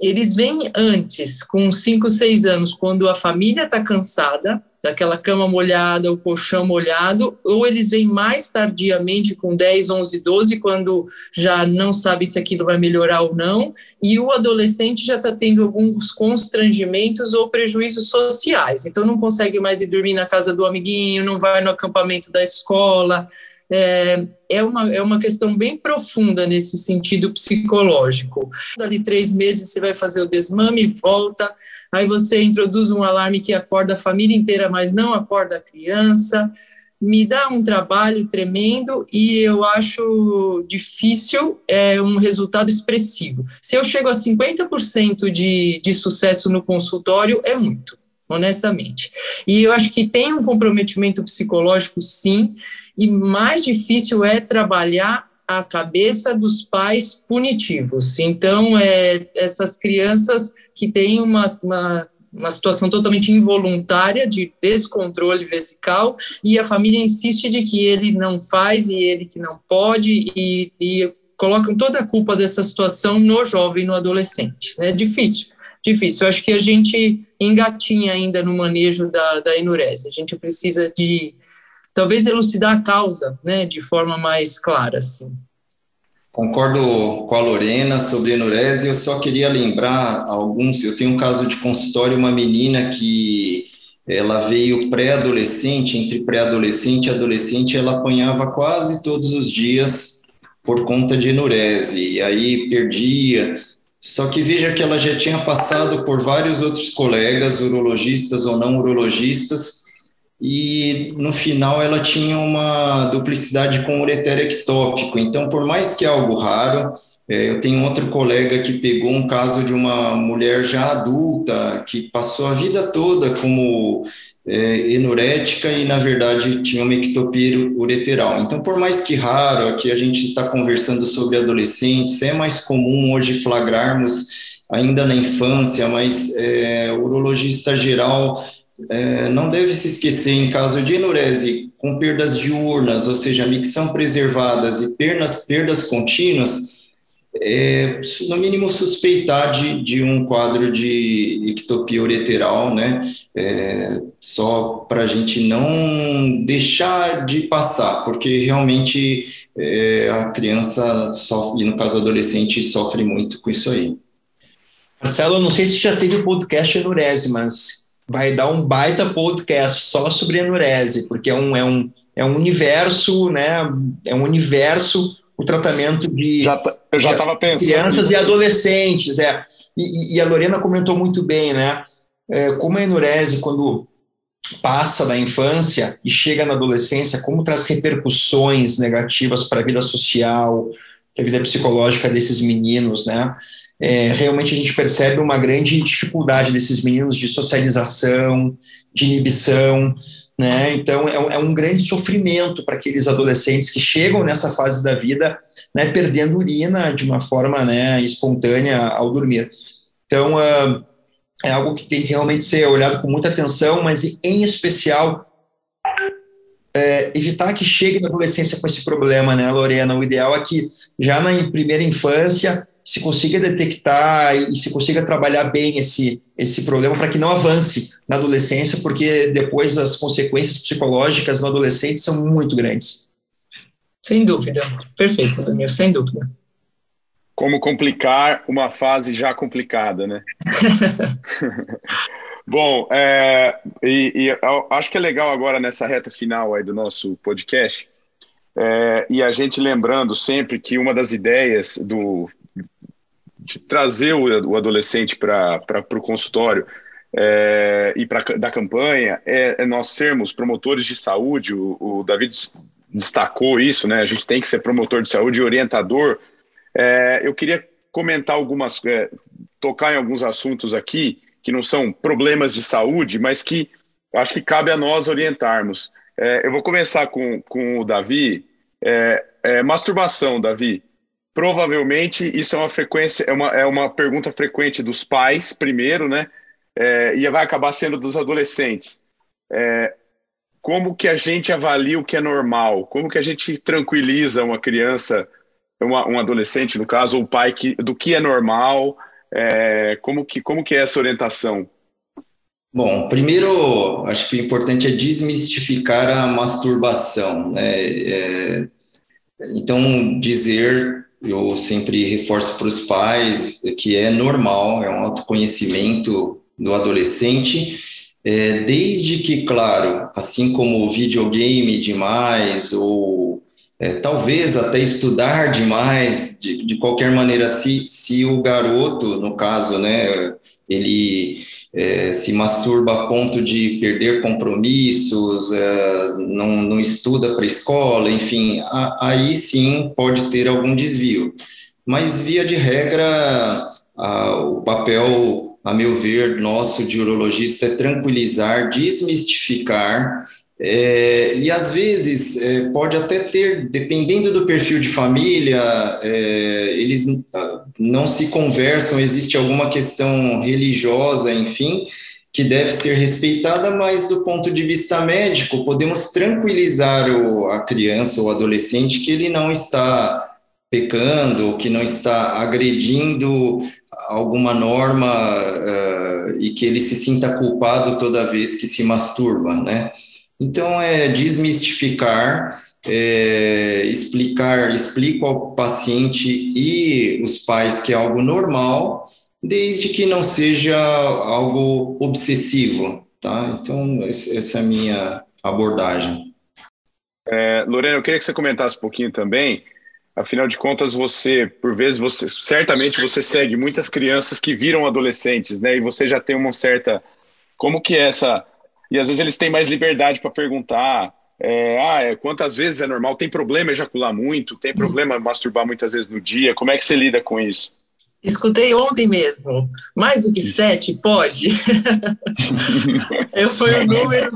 Eles vêm antes, com 5, 6 anos, quando a família está cansada, daquela cama molhada, o colchão molhado, ou eles vêm mais tardiamente, com 10, 11, 12, quando já não sabe se aquilo vai melhorar ou não, e o adolescente já está tendo alguns constrangimentos ou prejuízos sociais, então não consegue mais ir dormir na casa do amiguinho, não vai no acampamento da escola, é, é, uma, é uma questão bem profunda nesse sentido psicológico. Dali três meses você vai fazer o desmame, volta, aí você introduz um alarme que acorda a família inteira, mas não acorda a criança. Me dá um trabalho tremendo e eu acho difícil é, um resultado expressivo. Se eu chego a 50% de, de sucesso no consultório, é muito honestamente. E eu acho que tem um comprometimento psicológico, sim, e mais difícil é trabalhar a cabeça dos pais punitivos. Então, é, essas crianças que têm uma, uma, uma situação totalmente involuntária de descontrole vesical e a família insiste de que ele não faz e ele que não pode e, e colocam toda a culpa dessa situação no jovem, no adolescente. É difícil, difícil. Eu acho que a gente engatinha ainda no manejo da, da enurese. A gente precisa de, talvez, elucidar a causa, né, de forma mais clara, assim. Concordo com a Lorena sobre enurese. Eu só queria lembrar alguns. Eu tenho um caso de consultório, uma menina que ela veio pré-adolescente, entre pré-adolescente e adolescente, ela apanhava quase todos os dias por conta de enurese, e aí perdia, só que veja que ela já tinha passado por vários outros colegas, urologistas ou não urologistas, e no final ela tinha uma duplicidade com ureter ectópico. Então, por mais que é algo raro, É, eu tenho outro colega que pegou um caso de uma mulher já adulta, que passou a vida toda como é, enurética e, na verdade, tinha uma ectopia ureteral. Então, por mais que raro, aqui a gente está conversando sobre adolescentes, é mais comum hoje flagrarmos ainda na infância, mas é, o urologista geral é, não deve se esquecer, em caso de enurese com perdas diurnas, ou seja, micção preservadas e perdas, perdas contínuas, é, no mínimo suspeitar de, de um quadro de ectopia ureteral, né? É, só para a gente não deixar de passar, porque realmente é, a criança sofre, e no caso adolescente, sofre muito com isso aí. Marcelo, não sei se já teve podcast enurese, mas vai dar um baita podcast só sobre enurese, porque é um, é um, é um universo, né? É um universo o tratamento de já, eu já estava pensando crianças e adolescentes, é. E, e, a Lorena comentou muito bem, né? É, como a enurese, quando passa da infância e chega na adolescência, como traz repercussões negativas para a vida social, para a vida psicológica desses meninos, né? É, realmente a gente percebe uma grande dificuldade desses meninos de socialização, de inibição, né? Então é, é um grande sofrimento para aqueles adolescentes que chegam nessa fase da vida, né, perdendo urina de uma forma, né, espontânea ao dormir. Então uh, é algo que tem que realmente ser olhado com muita atenção, mas em especial é, evitar que chegue na adolescência com esse problema, né, Lorena? O ideal é que já na primeira infância se consiga detectar e se consiga trabalhar bem esse, esse problema para que não avance na adolescência, porque depois as consequências psicológicas no adolescente são muito grandes. Sem dúvida. Perfeito, Daniel, sem dúvida. Como complicar uma fase já complicada, né? *laughs* Bom, é, e, e acho que é legal agora nessa reta final aí do nosso podcast, é, e a gente lembrando sempre que uma das ideias do, de trazer o, o adolescente para o consultório é, e para da campanha é, é, nós sermos promotores de saúde. O, o David destacou isso, né? A gente tem que ser promotor de saúde e orientador. É, eu queria comentar algumas, é, tocar em alguns assuntos aqui que não são problemas de saúde, mas que acho que cabe a nós orientarmos. É, eu vou começar com, com o Davi. É, masturbação, Davi provavelmente isso é uma frequência, é uma, é uma pergunta frequente dos pais, primeiro, né? É, e vai acabar sendo dos adolescentes. É, como que a gente avalia o que é normal? Como que a gente tranquiliza uma criança, uma, um adolescente, no caso, ou o pai, que, do que é normal? É, como, que, como que é essa orientação? Bom, primeiro, acho que o importante é desmistificar a masturbação. Né? É, então, dizer eu sempre reforço para os pais que é normal, é um autoconhecimento do adolescente, é, desde que, claro, assim como o videogame demais, ou é, talvez até estudar demais, de, de qualquer maneira, se, se o garoto, no caso, né, ele é, se masturba a ponto de perder compromissos, é, não, não estuda para a escola, enfim, a, aí sim pode ter algum desvio. Mas, via de regra, a, o papel, a meu ver, nosso de urologista é tranquilizar, desmistificar é, e às vezes é, pode até ter, dependendo do perfil de família, é, eles não se conversam, existe alguma questão religiosa, enfim, que deve ser respeitada, mas do ponto de vista médico, podemos tranquilizar o, a criança ou adolescente que ele não está pecando, que não está agredindo alguma norma uh, e que ele se sinta culpado toda vez que se masturba, né? Então, é desmistificar, é, explicar, explico ao paciente e os pais que é algo normal, desde que não seja algo obsessivo, tá? Então, essa é a minha abordagem. É, Lorena, eu queria que você comentasse um pouquinho também. Afinal de contas, você, por vezes, você certamente você segue muitas crianças que viram adolescentes, né? E você já tem uma certa como que é essa e às vezes eles têm mais liberdade para perguntar. É, ah, é, quantas vezes é normal? Tem problema ejacular muito? Tem problema masturbar muitas vezes no dia? Como é que você lida com isso? Escutei ontem mesmo. Mais do que sete, pode? *laughs* Eu fui o número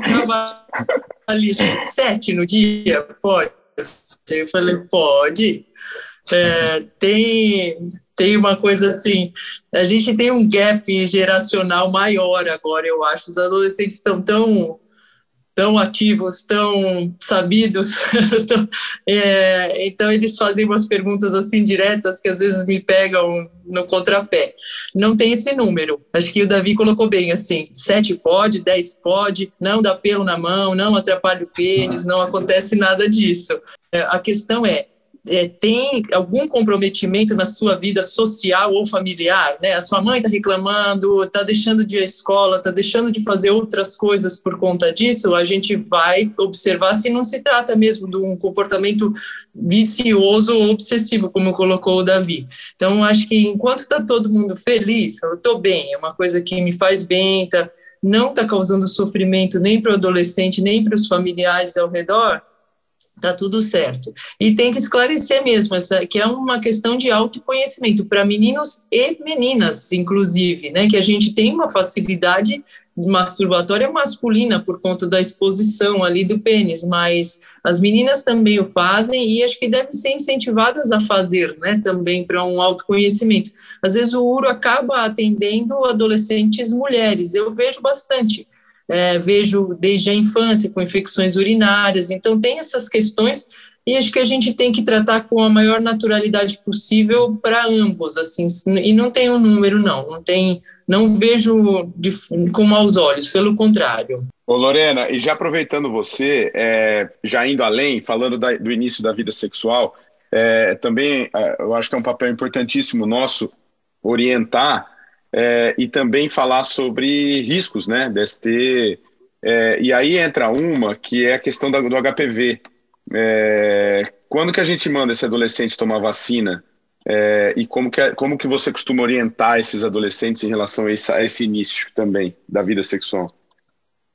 trabalhista. Sete no dia, pode? Eu falei, pode. É, tem, tem uma coisa assim, a gente tem um gap geracional maior agora, eu acho. Os adolescentes estão tão tão ativos, tão sabidos. *laughs* é, então, eles fazem umas perguntas assim diretas que às vezes me pegam no contrapé. Não tem esse número. Acho que o Davi colocou bem assim: sete pode, dez pode, não dá pelo na mão, não atrapalha o pênis, não acontece nada disso. É, a questão é é, tem algum comprometimento na sua vida social ou familiar, né? A sua mãe está reclamando, está deixando de ir à escola, está deixando de fazer outras coisas por conta disso, a gente vai observar se não se trata mesmo de um comportamento vicioso ou obsessivo, como colocou o Davi. Então, acho que enquanto está todo mundo feliz, eu estou bem, é uma coisa que me faz bem, tá, não está causando sofrimento nem para o adolescente, nem para os familiares ao redor, tá tudo certo. E tem que esclarecer mesmo, essa, que é uma questão de autoconhecimento para meninos e meninas, inclusive, né? Que a gente tem uma facilidade masturbatória masculina por conta da exposição ali do pênis, mas as meninas também o fazem e acho que devem ser incentivadas a fazer, né? Também para um autoconhecimento. Às vezes o URO acaba atendendo adolescentes mulheres, eu vejo bastante é, vejo desde a infância com infecções urinárias, então tem essas questões e acho que a gente tem que tratar com a maior naturalidade possível para ambos, assim, e não tem um número não, não tem, não vejo de, com maus olhos, pelo contrário. Ô Lorena, e já aproveitando você, é, já indo além, falando da, do início da vida sexual, é, também é, eu acho que é um papel importantíssimo nosso orientar é, e também falar sobre riscos, né, DST. É, e aí entra uma que é a questão da, do HPV. É, quando que a gente manda esse adolescente tomar vacina? É, e como que, é, como que você costuma orientar esses adolescentes em relação a esse, a esse início também da vida sexual?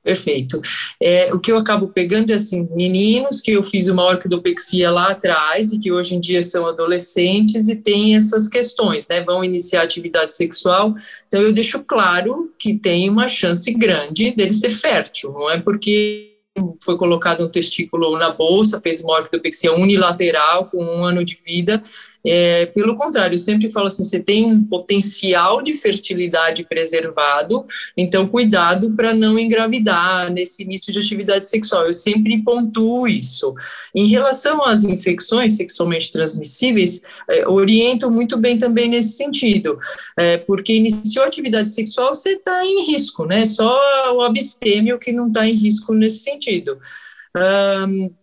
Perfeito. É, o que eu acabo pegando é assim, meninos que eu fiz uma orquidopexia lá atrás e que hoje em dia são adolescentes e têm essas questões, né? Vão iniciar atividade sexual. Então eu deixo claro que tem uma chance grande dele ser fértil. Não é porque foi colocado um testículo na bolsa, fez uma orquidopexia unilateral com um ano de vida, é, pelo contrário, eu sempre falo assim: você tem um potencial de fertilidade preservado, então cuidado para não engravidar nesse início de atividade sexual. Eu sempre pontuo isso. Em relação às infecções sexualmente transmissíveis, é, oriento muito bem também nesse sentido, é, porque iniciou a atividade sexual, você está em risco, né? Só o abstêmio que não está em risco nesse sentido. Um,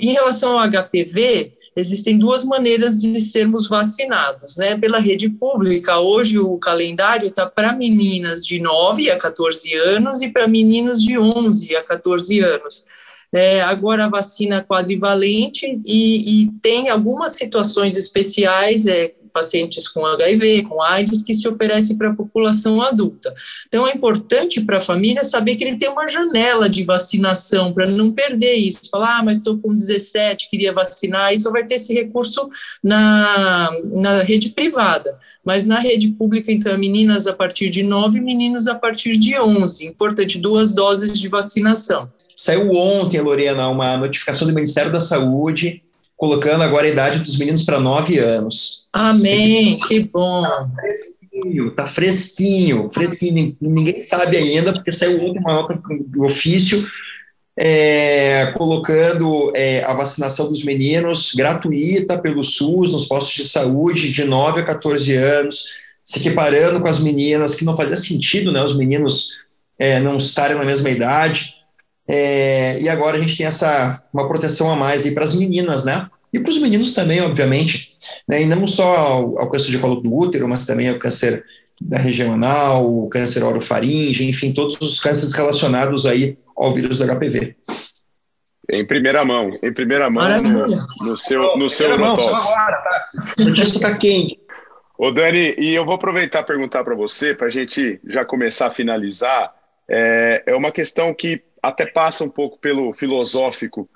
em relação ao HPV, existem duas maneiras de sermos vacinados, né? Pela rede pública, hoje o calendário está para meninas de 9 a 14 anos e para meninos de 11 a 14 anos. É, agora a vacina quadrivalente e, e, tem algumas situações especiais, é, pacientes com HIV, com AIDS, que se oferece para a população adulta. Então, é importante para a família saber que ele tem uma janela de vacinação, para não perder isso. Falar, ah, mas estou com 17, queria vacinar, isso vai ter esse recurso na, na rede privada. Mas na rede pública, então, meninas a partir de 9, meninos a partir de 11. Importante, duas doses de vacinação. Saiu ontem, Lorena, uma notificação do Ministério da Saúde colocando agora a idade dos meninos para 9 anos. Amém, que bom. Tá fresquinho, tá fresquinho, fresquinho. Ninguém sabe ainda, porque saiu ontem uma nota do ofício é, colocando é, a vacinação dos meninos gratuita pelo SUS nos postos de saúde de 9 a 14 anos, se equiparando com as meninas, que não fazia sentido, né, os meninos é, não estarem na mesma idade. É, e agora a gente tem essa uma proteção a mais aí para as meninas, né? E para os meninos também, obviamente, né? E não só ao, ao, câncer de colo do útero, mas também ao câncer da região anal, o câncer orofaringe, enfim, todos os cânceres relacionados aí ao vírus do HPV. Em primeira mão, em primeira mão no, no, seu no seu mão, agora, tá? Isso tá quente. Ô Dani, e eu vou aproveitar e perguntar para você, para a gente já começar a finalizar. É, é uma questão que até passa um pouco pelo filosófico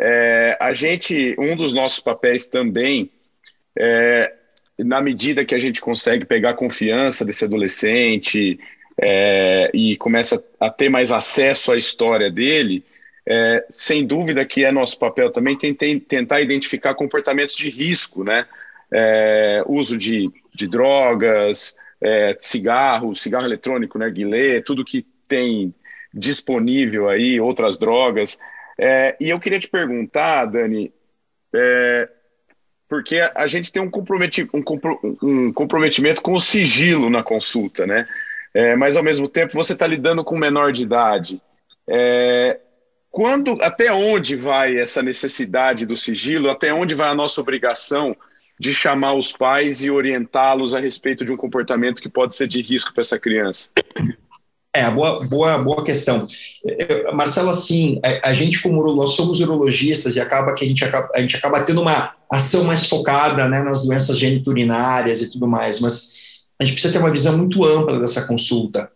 É, a gente, um dos nossos papéis também, é, na medida que a gente consegue pegar confiança desse adolescente é, e começa a ter mais acesso à história dele, é, sem dúvida que é nosso papel também tentar identificar comportamentos de risco, né? É, uso de, de drogas, é, cigarro, cigarro eletrônico, né, guilé, tudo que tem disponível aí, outras drogas. É, e eu queria te perguntar, Dani, é, porque a, gente tem um, comprometi um, um, comprometimento com o sigilo na consulta, né? É, mas ao mesmo tempo você está lidando com menor de idade. É, quando, até onde vai essa necessidade do sigilo? Até onde vai a nossa obrigação de chamar os pais e orientá-los a respeito de um comportamento que pode ser de risco para essa criança? É, boa, boa, boa questão. Marcelo, assim, a, a, gente como nós somos urologistas e acaba que a gente acaba, a gente acaba tendo uma ação mais focada né, nas doenças geniturinárias e tudo mais, mas a gente precisa ter uma visão muito ampla dessa consulta.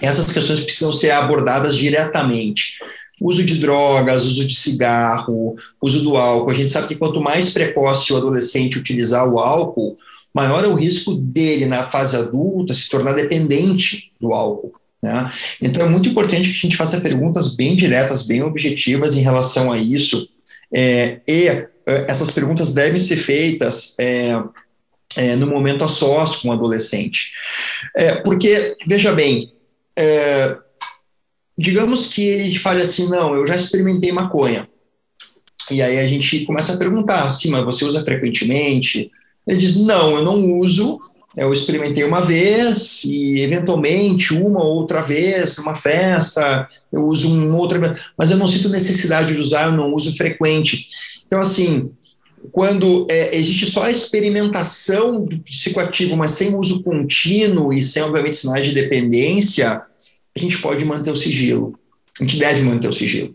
Essas questões precisam ser abordadas diretamente uso de drogas, uso de cigarro, uso do álcool. A gente sabe que quanto mais precoce o adolescente utilizar o álcool, maior é o risco dele, na fase adulta, se tornar dependente do álcool. Né? Então é muito importante que a gente faça perguntas bem diretas, bem objetivas em relação a isso. É, e é, essas perguntas devem ser feitas é, é, no momento a sós com o adolescente. É, porque, veja bem, é, digamos que ele fale assim, não, eu já experimentei maconha. E aí a gente começa a perguntar, sim, mas você usa frequentemente? Ele diz, não, eu não uso, eu experimentei uma vez e eventualmente uma ou outra vez numa festa eu uso uma outra mas eu não sinto necessidade de usar, eu não uso frequente. Então assim, quando é, existe só a experimentação do psicoativo, mas sem uso contínuo e sem obviamente sinais de dependência, a gente pode manter o sigilo. A gente deve manter o sigilo.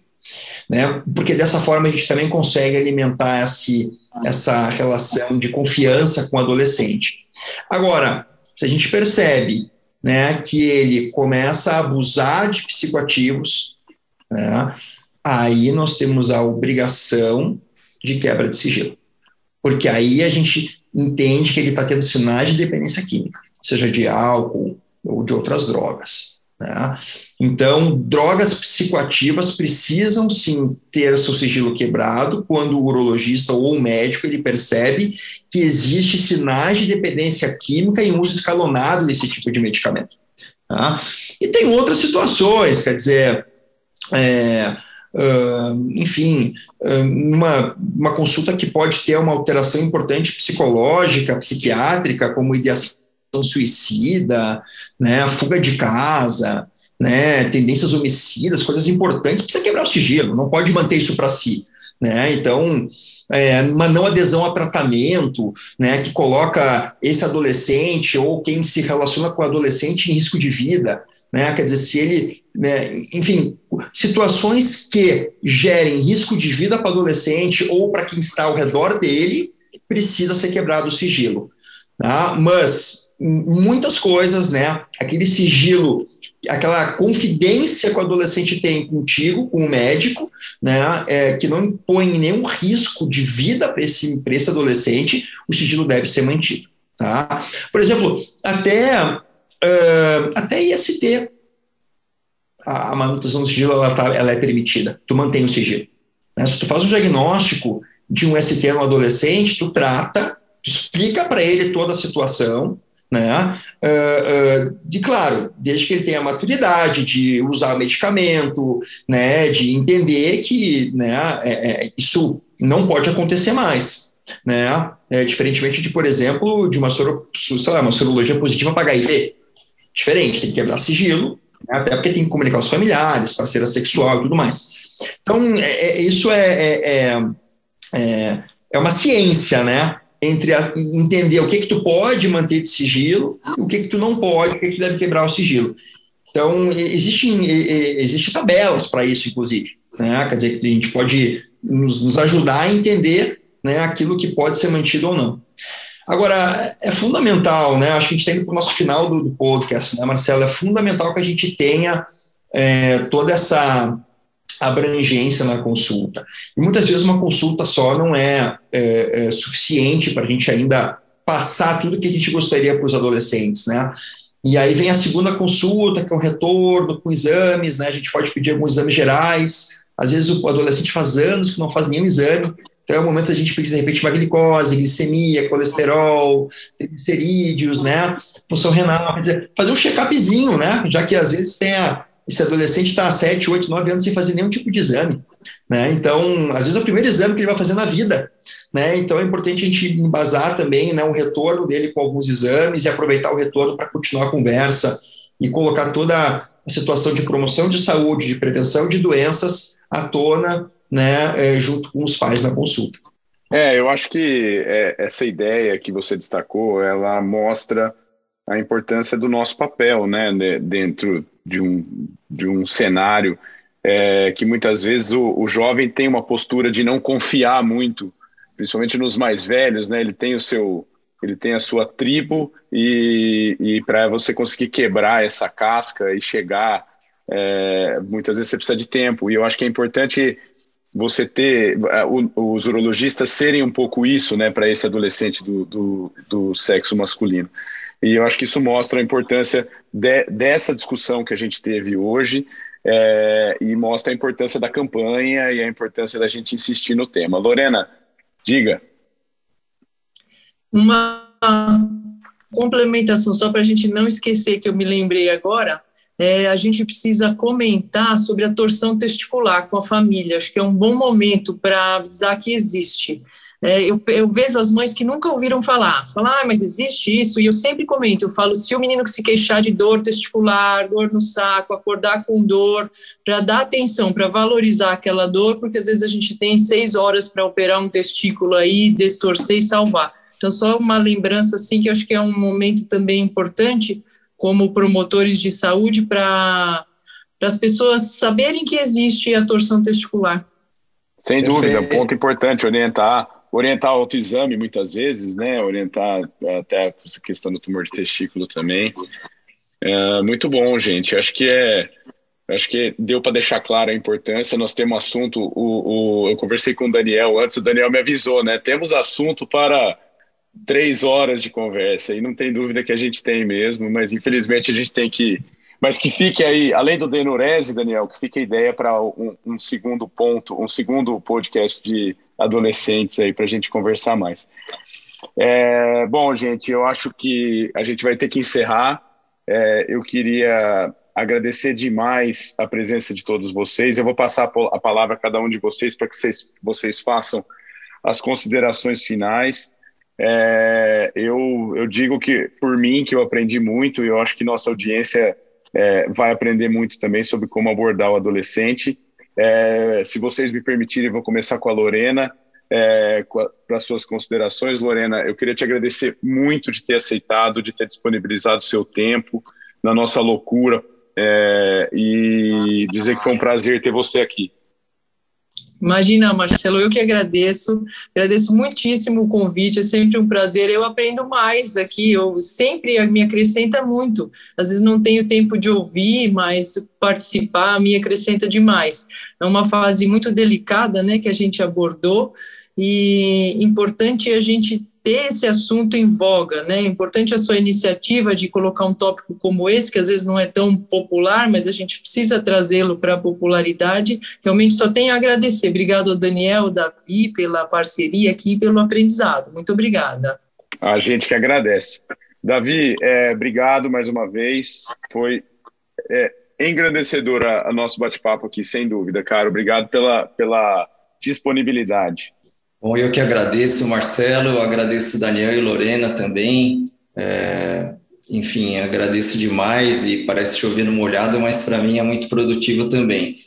Né? Porque dessa forma a gente também consegue alimentar esse, essa relação de confiança com o adolescente. Agora, se a gente percebe né, que ele começa a abusar de psicoativos, né, aí nós temos a obrigação de quebra de sigilo. Porque aí a gente entende que ele está tendo sinais de dependência química, seja de álcool ou de outras drogas. Né? Então, drogas psicoativas precisam sim ter seu sigilo quebrado quando o urologista ou o médico ele percebe que existe sinais de dependência química em uso escalonado desse tipo de medicamento. Tá? E tem outras situações, quer dizer, é, uh, enfim, uma, uma consulta que pode ter uma alteração importante psicológica, psiquiátrica, como ideação suicida, né, fuga de casa, né, tendências homicidas, coisas importantes, precisa quebrar o sigilo, não pode manter isso para si. Né? Então, é, uma não adesão a tratamento, né, que coloca esse adolescente ou quem se relaciona com o adolescente em risco de vida, né, quer dizer, se ele, né, enfim, situações que gerem risco de vida para o adolescente ou para quem está ao redor dele, precisa ser quebrado o sigilo. Tá? Mas muitas coisas, né? Aquele sigilo, aquela confidência que o adolescente tem contigo, com o médico, né? É, que não impõe nenhum risco de vida para esse, esse adolescente, o sigilo deve ser mantido. Tá? Por exemplo, até, uh, até IST, a, a manutenção do sigilo ela, tá, ela é permitida, tu mantém o sigilo. Né? Se tu faz um diagnóstico de um ST no adolescente, tu trata, tu explica para ele toda a situação, né? Uh, uh, de claro, desde que ele tenha maturidade de usar medicamento, né? De entender que, né? É, é, isso não pode acontecer mais, né? É, diferentemente de, por exemplo, de uma, soro, lá, uma sorologia positiva para HIV, diferente, tem que quebrar sigilo, né? até porque tem que comunicar os familiares, parceira sexual e tudo mais. Então, é, é isso é, é, é uma ciência, né? Entre a, entender o que que tu pode manter de sigilo o que que tu não pode, o que que deve quebrar o sigilo. Então, existem existe tabelas para isso, inclusive. Né? Quer dizer, que a gente pode nos, nos, ajudar a entender né, aquilo que pode ser mantido ou não. Agora, é fundamental, né? Acho que a gente está indo para o nosso final do, do, podcast, né, Marcelo? É fundamental que a gente tenha é, toda essa abrangência na consulta. E muitas vezes uma consulta só não é, é, é suficiente para a gente ainda passar tudo que a gente gostaria para os adolescentes, né? E aí vem a segunda consulta, que é o retorno com exames, né? A gente pode pedir alguns exames gerais. Às vezes o adolescente faz anos que não faz nenhum exame, então é o momento da gente pedir, de repente, uma glicose, glicemia, colesterol, triglicerídeos, né? Função renal, fazer um check-upzinho, né? Já que às vezes tem a, esse adolescente está há 7, 8, 9 anos sem fazer nenhum tipo de exame, né? Então, às vezes é o primeiro exame que ele vai fazer na vida, né? Então é importante a gente embasar também, né, o retorno dele com alguns exames e aproveitar o retorno para continuar a conversa e colocar toda a situação de promoção de saúde, de prevenção de doenças à tona né, é, junto com os pais na consulta. É, eu acho que é, essa ideia que você destacou, ela mostra a importância do nosso papel, né, dentro de um, de um cenário é, que muitas vezes o, o, jovem tem uma postura de não confiar muito, principalmente nos mais velhos, né, ele tem o seu, ele tem a sua tribo e, e para você conseguir quebrar essa casca e chegar, é, muitas vezes você precisa de tempo, e eu acho que é importante você ter os urologistas serem um pouco isso, né, para esse adolescente do, do, do, sexo masculino. E eu acho que isso mostra a importância de, dessa discussão que a gente teve hoje é, e mostra a importância da campanha e a importância da gente insistir no tema. Lorena, diga. Uma complementação, só para a gente não esquecer que eu me lembrei agora, é, a gente precisa comentar sobre a torção testicular com a família. Acho que é um bom momento para avisar que existe. É, eu, eu, vejo as mães que nunca ouviram falar, falar, ah, mas existe isso, e eu sempre comento, eu falo, se o menino que se queixar de dor testicular, dor no saco, acordar com dor, para dar atenção, para valorizar aquela dor, porque às vezes a gente tem seis horas para operar um testículo aí, destorcer e salvar. Então, só uma lembrança, assim, que eu acho que é um momento também importante, como promotores de saúde para as pessoas saberem que existe a torção testicular. Sem dúvida, um ponto importante, orientar, orientar autoexame muitas vezes, né? Orientar até a questão do tumor de testículo também. É, muito bom, gente. Acho que é, acho que deu para deixar clara a importância. Nós temos assunto. O, o, eu conversei com o Daniel antes. O Daniel me avisou, né? Temos assunto para três horas de conversa e não tem dúvida que a gente tem mesmo, mas infelizmente a gente tem que. Mas que fique aí, além do Denurese, Daniel, que fique a ideia para um, um, segundo ponto, um segundo podcast de adolescentes aí para a gente conversar mais. É, bom, gente, eu acho que a gente vai ter que encerrar. É, eu queria agradecer demais a presença de todos vocês. Eu vou passar a palavra a cada um de vocês para que vocês, vocês façam as considerações finais. É, eu, eu digo que, por mim, que eu aprendi muito e eu acho que nossa audiência é, vai aprender muito também sobre como abordar o adolescente. É, se vocês me permitirem, vou começar com a Lorena. É, para suas considerações, Lorena, eu queria te agradecer muito de ter aceitado, de ter disponibilizado seu tempo na nossa loucura é, e dizer que foi um prazer ter você aqui. Imagina, Marcelo, eu que agradeço, agradeço muitíssimo o convite, é sempre um prazer. Eu aprendo mais aqui, eu sempre me acrescenta muito. Às vezes não tenho tempo de ouvir, mas participar me acrescenta demais. É uma fase muito delicada, né, que a gente abordou e importante a gente ter esse assunto em voga, né? É importante a sua iniciativa de colocar um tópico como esse, que às vezes não é tão popular, mas a gente precisa trazê-lo para a popularidade. Realmente só tenho a agradecer. Obrigado ao Daniel, Davi, pela parceria aqui e pelo aprendizado. Muito obrigada. A gente que agradece. Davi, é, obrigado mais uma vez. Foi é, engrandecedora a nosso bate-papo aqui, sem dúvida, cara. Obrigado pela, pela disponibilidade. Bom, eu que agradeço, Marcelo, agradeço Daniel e Lorena também. É, enfim, agradeço demais e parece chover no molhado, mas para mim é muito produtivo também.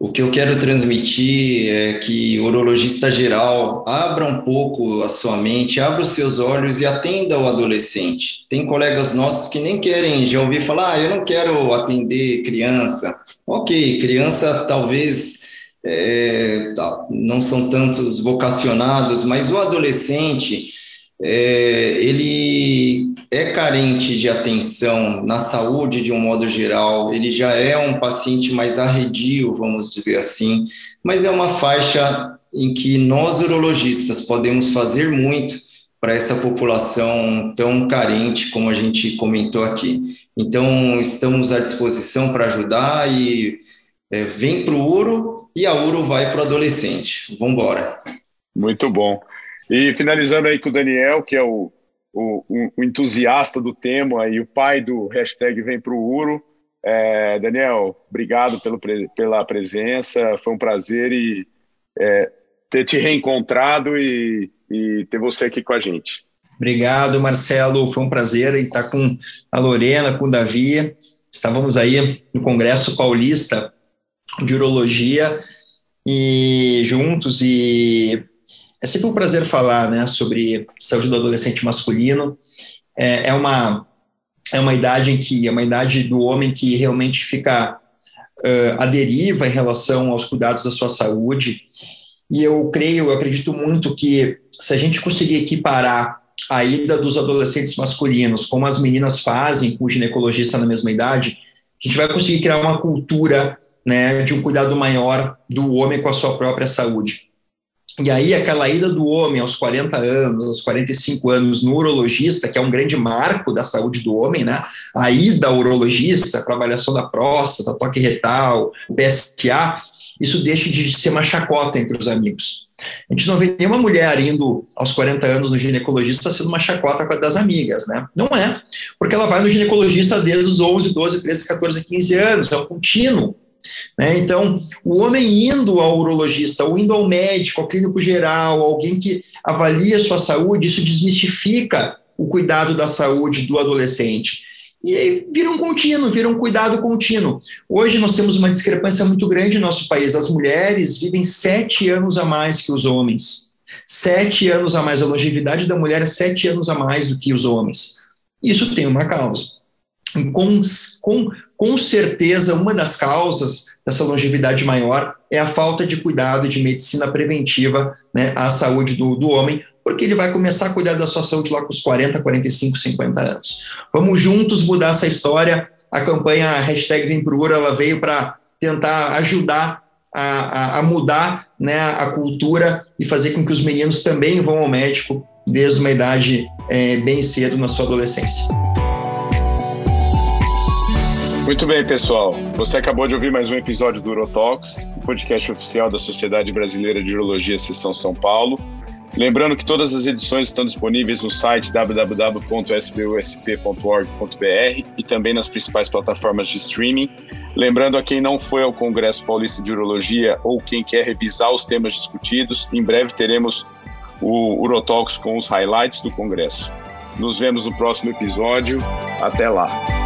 O que eu quero transmitir é que o urologista geral abra um pouco a sua mente, abra os seus olhos e atenda o adolescente. Tem colegas nossos que nem querem, já ouvi falar, ah, eu não quero atender criança. Ok, criança talvez é, não são tantos vocacionados, mas o adolescente, é, ele é carente de atenção na saúde de um modo geral, ele já é um paciente mais arredio, vamos dizer assim, mas é uma faixa em que nós urologistas podemos fazer muito para essa população tão carente como a gente comentou aqui. Então, estamos à disposição para ajudar e é, vem para o Uro e a Uro vai para o adolescente. Vamos embora. Muito bom. E finalizando aí com o Daniel, que é o, o, o entusiasta do tema e o pai do hashtag Vem Pro Uro. É, Daniel, obrigado pelo, pela presença, foi um prazer e é, ter te reencontrado e, e ter você aqui com a gente. Obrigado, Marcelo. Foi um prazer estar com a Lorena, com o Davi. Estávamos aí no Congresso Paulista de Urologia e juntos e é sempre um prazer falar né, sobre saúde do adolescente masculino. É, é, uma, é uma idade em que é uma idade do homem que realmente fica uh, à deriva em relação aos cuidados da sua saúde. E eu creio, eu acredito muito que se a gente conseguir equiparar a ida dos adolescentes masculinos, como as meninas fazem com o ginecologista na mesma idade, a gente vai conseguir criar uma cultura né, de um cuidado maior do homem com a sua própria saúde. E aí, aquela ida do homem aos 40 anos, aos 45 anos, no urologista, que é um grande marco da saúde do homem, né? A ida ao urologista para avaliação da próstata, toque retal, PSA, isso deixa de ser uma chacota entre os amigos. A gente não vê nenhuma mulher indo aos 40 anos no ginecologista sendo uma chacota com das amigas, né? Não é, porque ela vai no ginecologista desde os 11, 12, 13, 14, 15 anos, é um contínuo. Né? Então, o homem indo ao urologista, ou indo ao médico, ao clínico geral, alguém que avalia sua saúde, isso desmistifica o cuidado da saúde do adolescente. E aí vira um contínuo, vira um cuidado contínuo. Hoje nós temos uma discrepância muito grande no nosso país. As mulheres vivem sete anos a mais que os homens. Sete anos a mais. A longevidade da mulher é sete anos a mais do que os homens. Isso tem uma causa. Com, com, com certeza, uma das causas dessa longevidade maior é a falta de cuidado de medicina preventiva né, à saúde do, do homem, porque ele vai começar a cuidar da sua saúde lá com os 40, 45, 50 anos. Vamos juntos mudar essa história. A campanha hashtag Vem ela veio para tentar ajudar a, a, a, mudar né, a cultura e fazer com que os meninos também vão ao médico desde uma idade é, bem cedo na sua adolescência. Muito bem, pessoal. Você acabou de ouvir mais um episódio do Urotalks, o podcast oficial da Sociedade Brasileira de Urologia Seção São Paulo. Lembrando que todas as edições estão disponíveis no site www.sbusp.org.br e também nas principais plataformas de streaming. Lembrando a quem não foi ao Congresso Paulista de Urologia ou quem quer revisar os temas discutidos, em breve teremos o Urotalks com os highlights do Congresso. Nos vemos no próximo episódio. Até lá!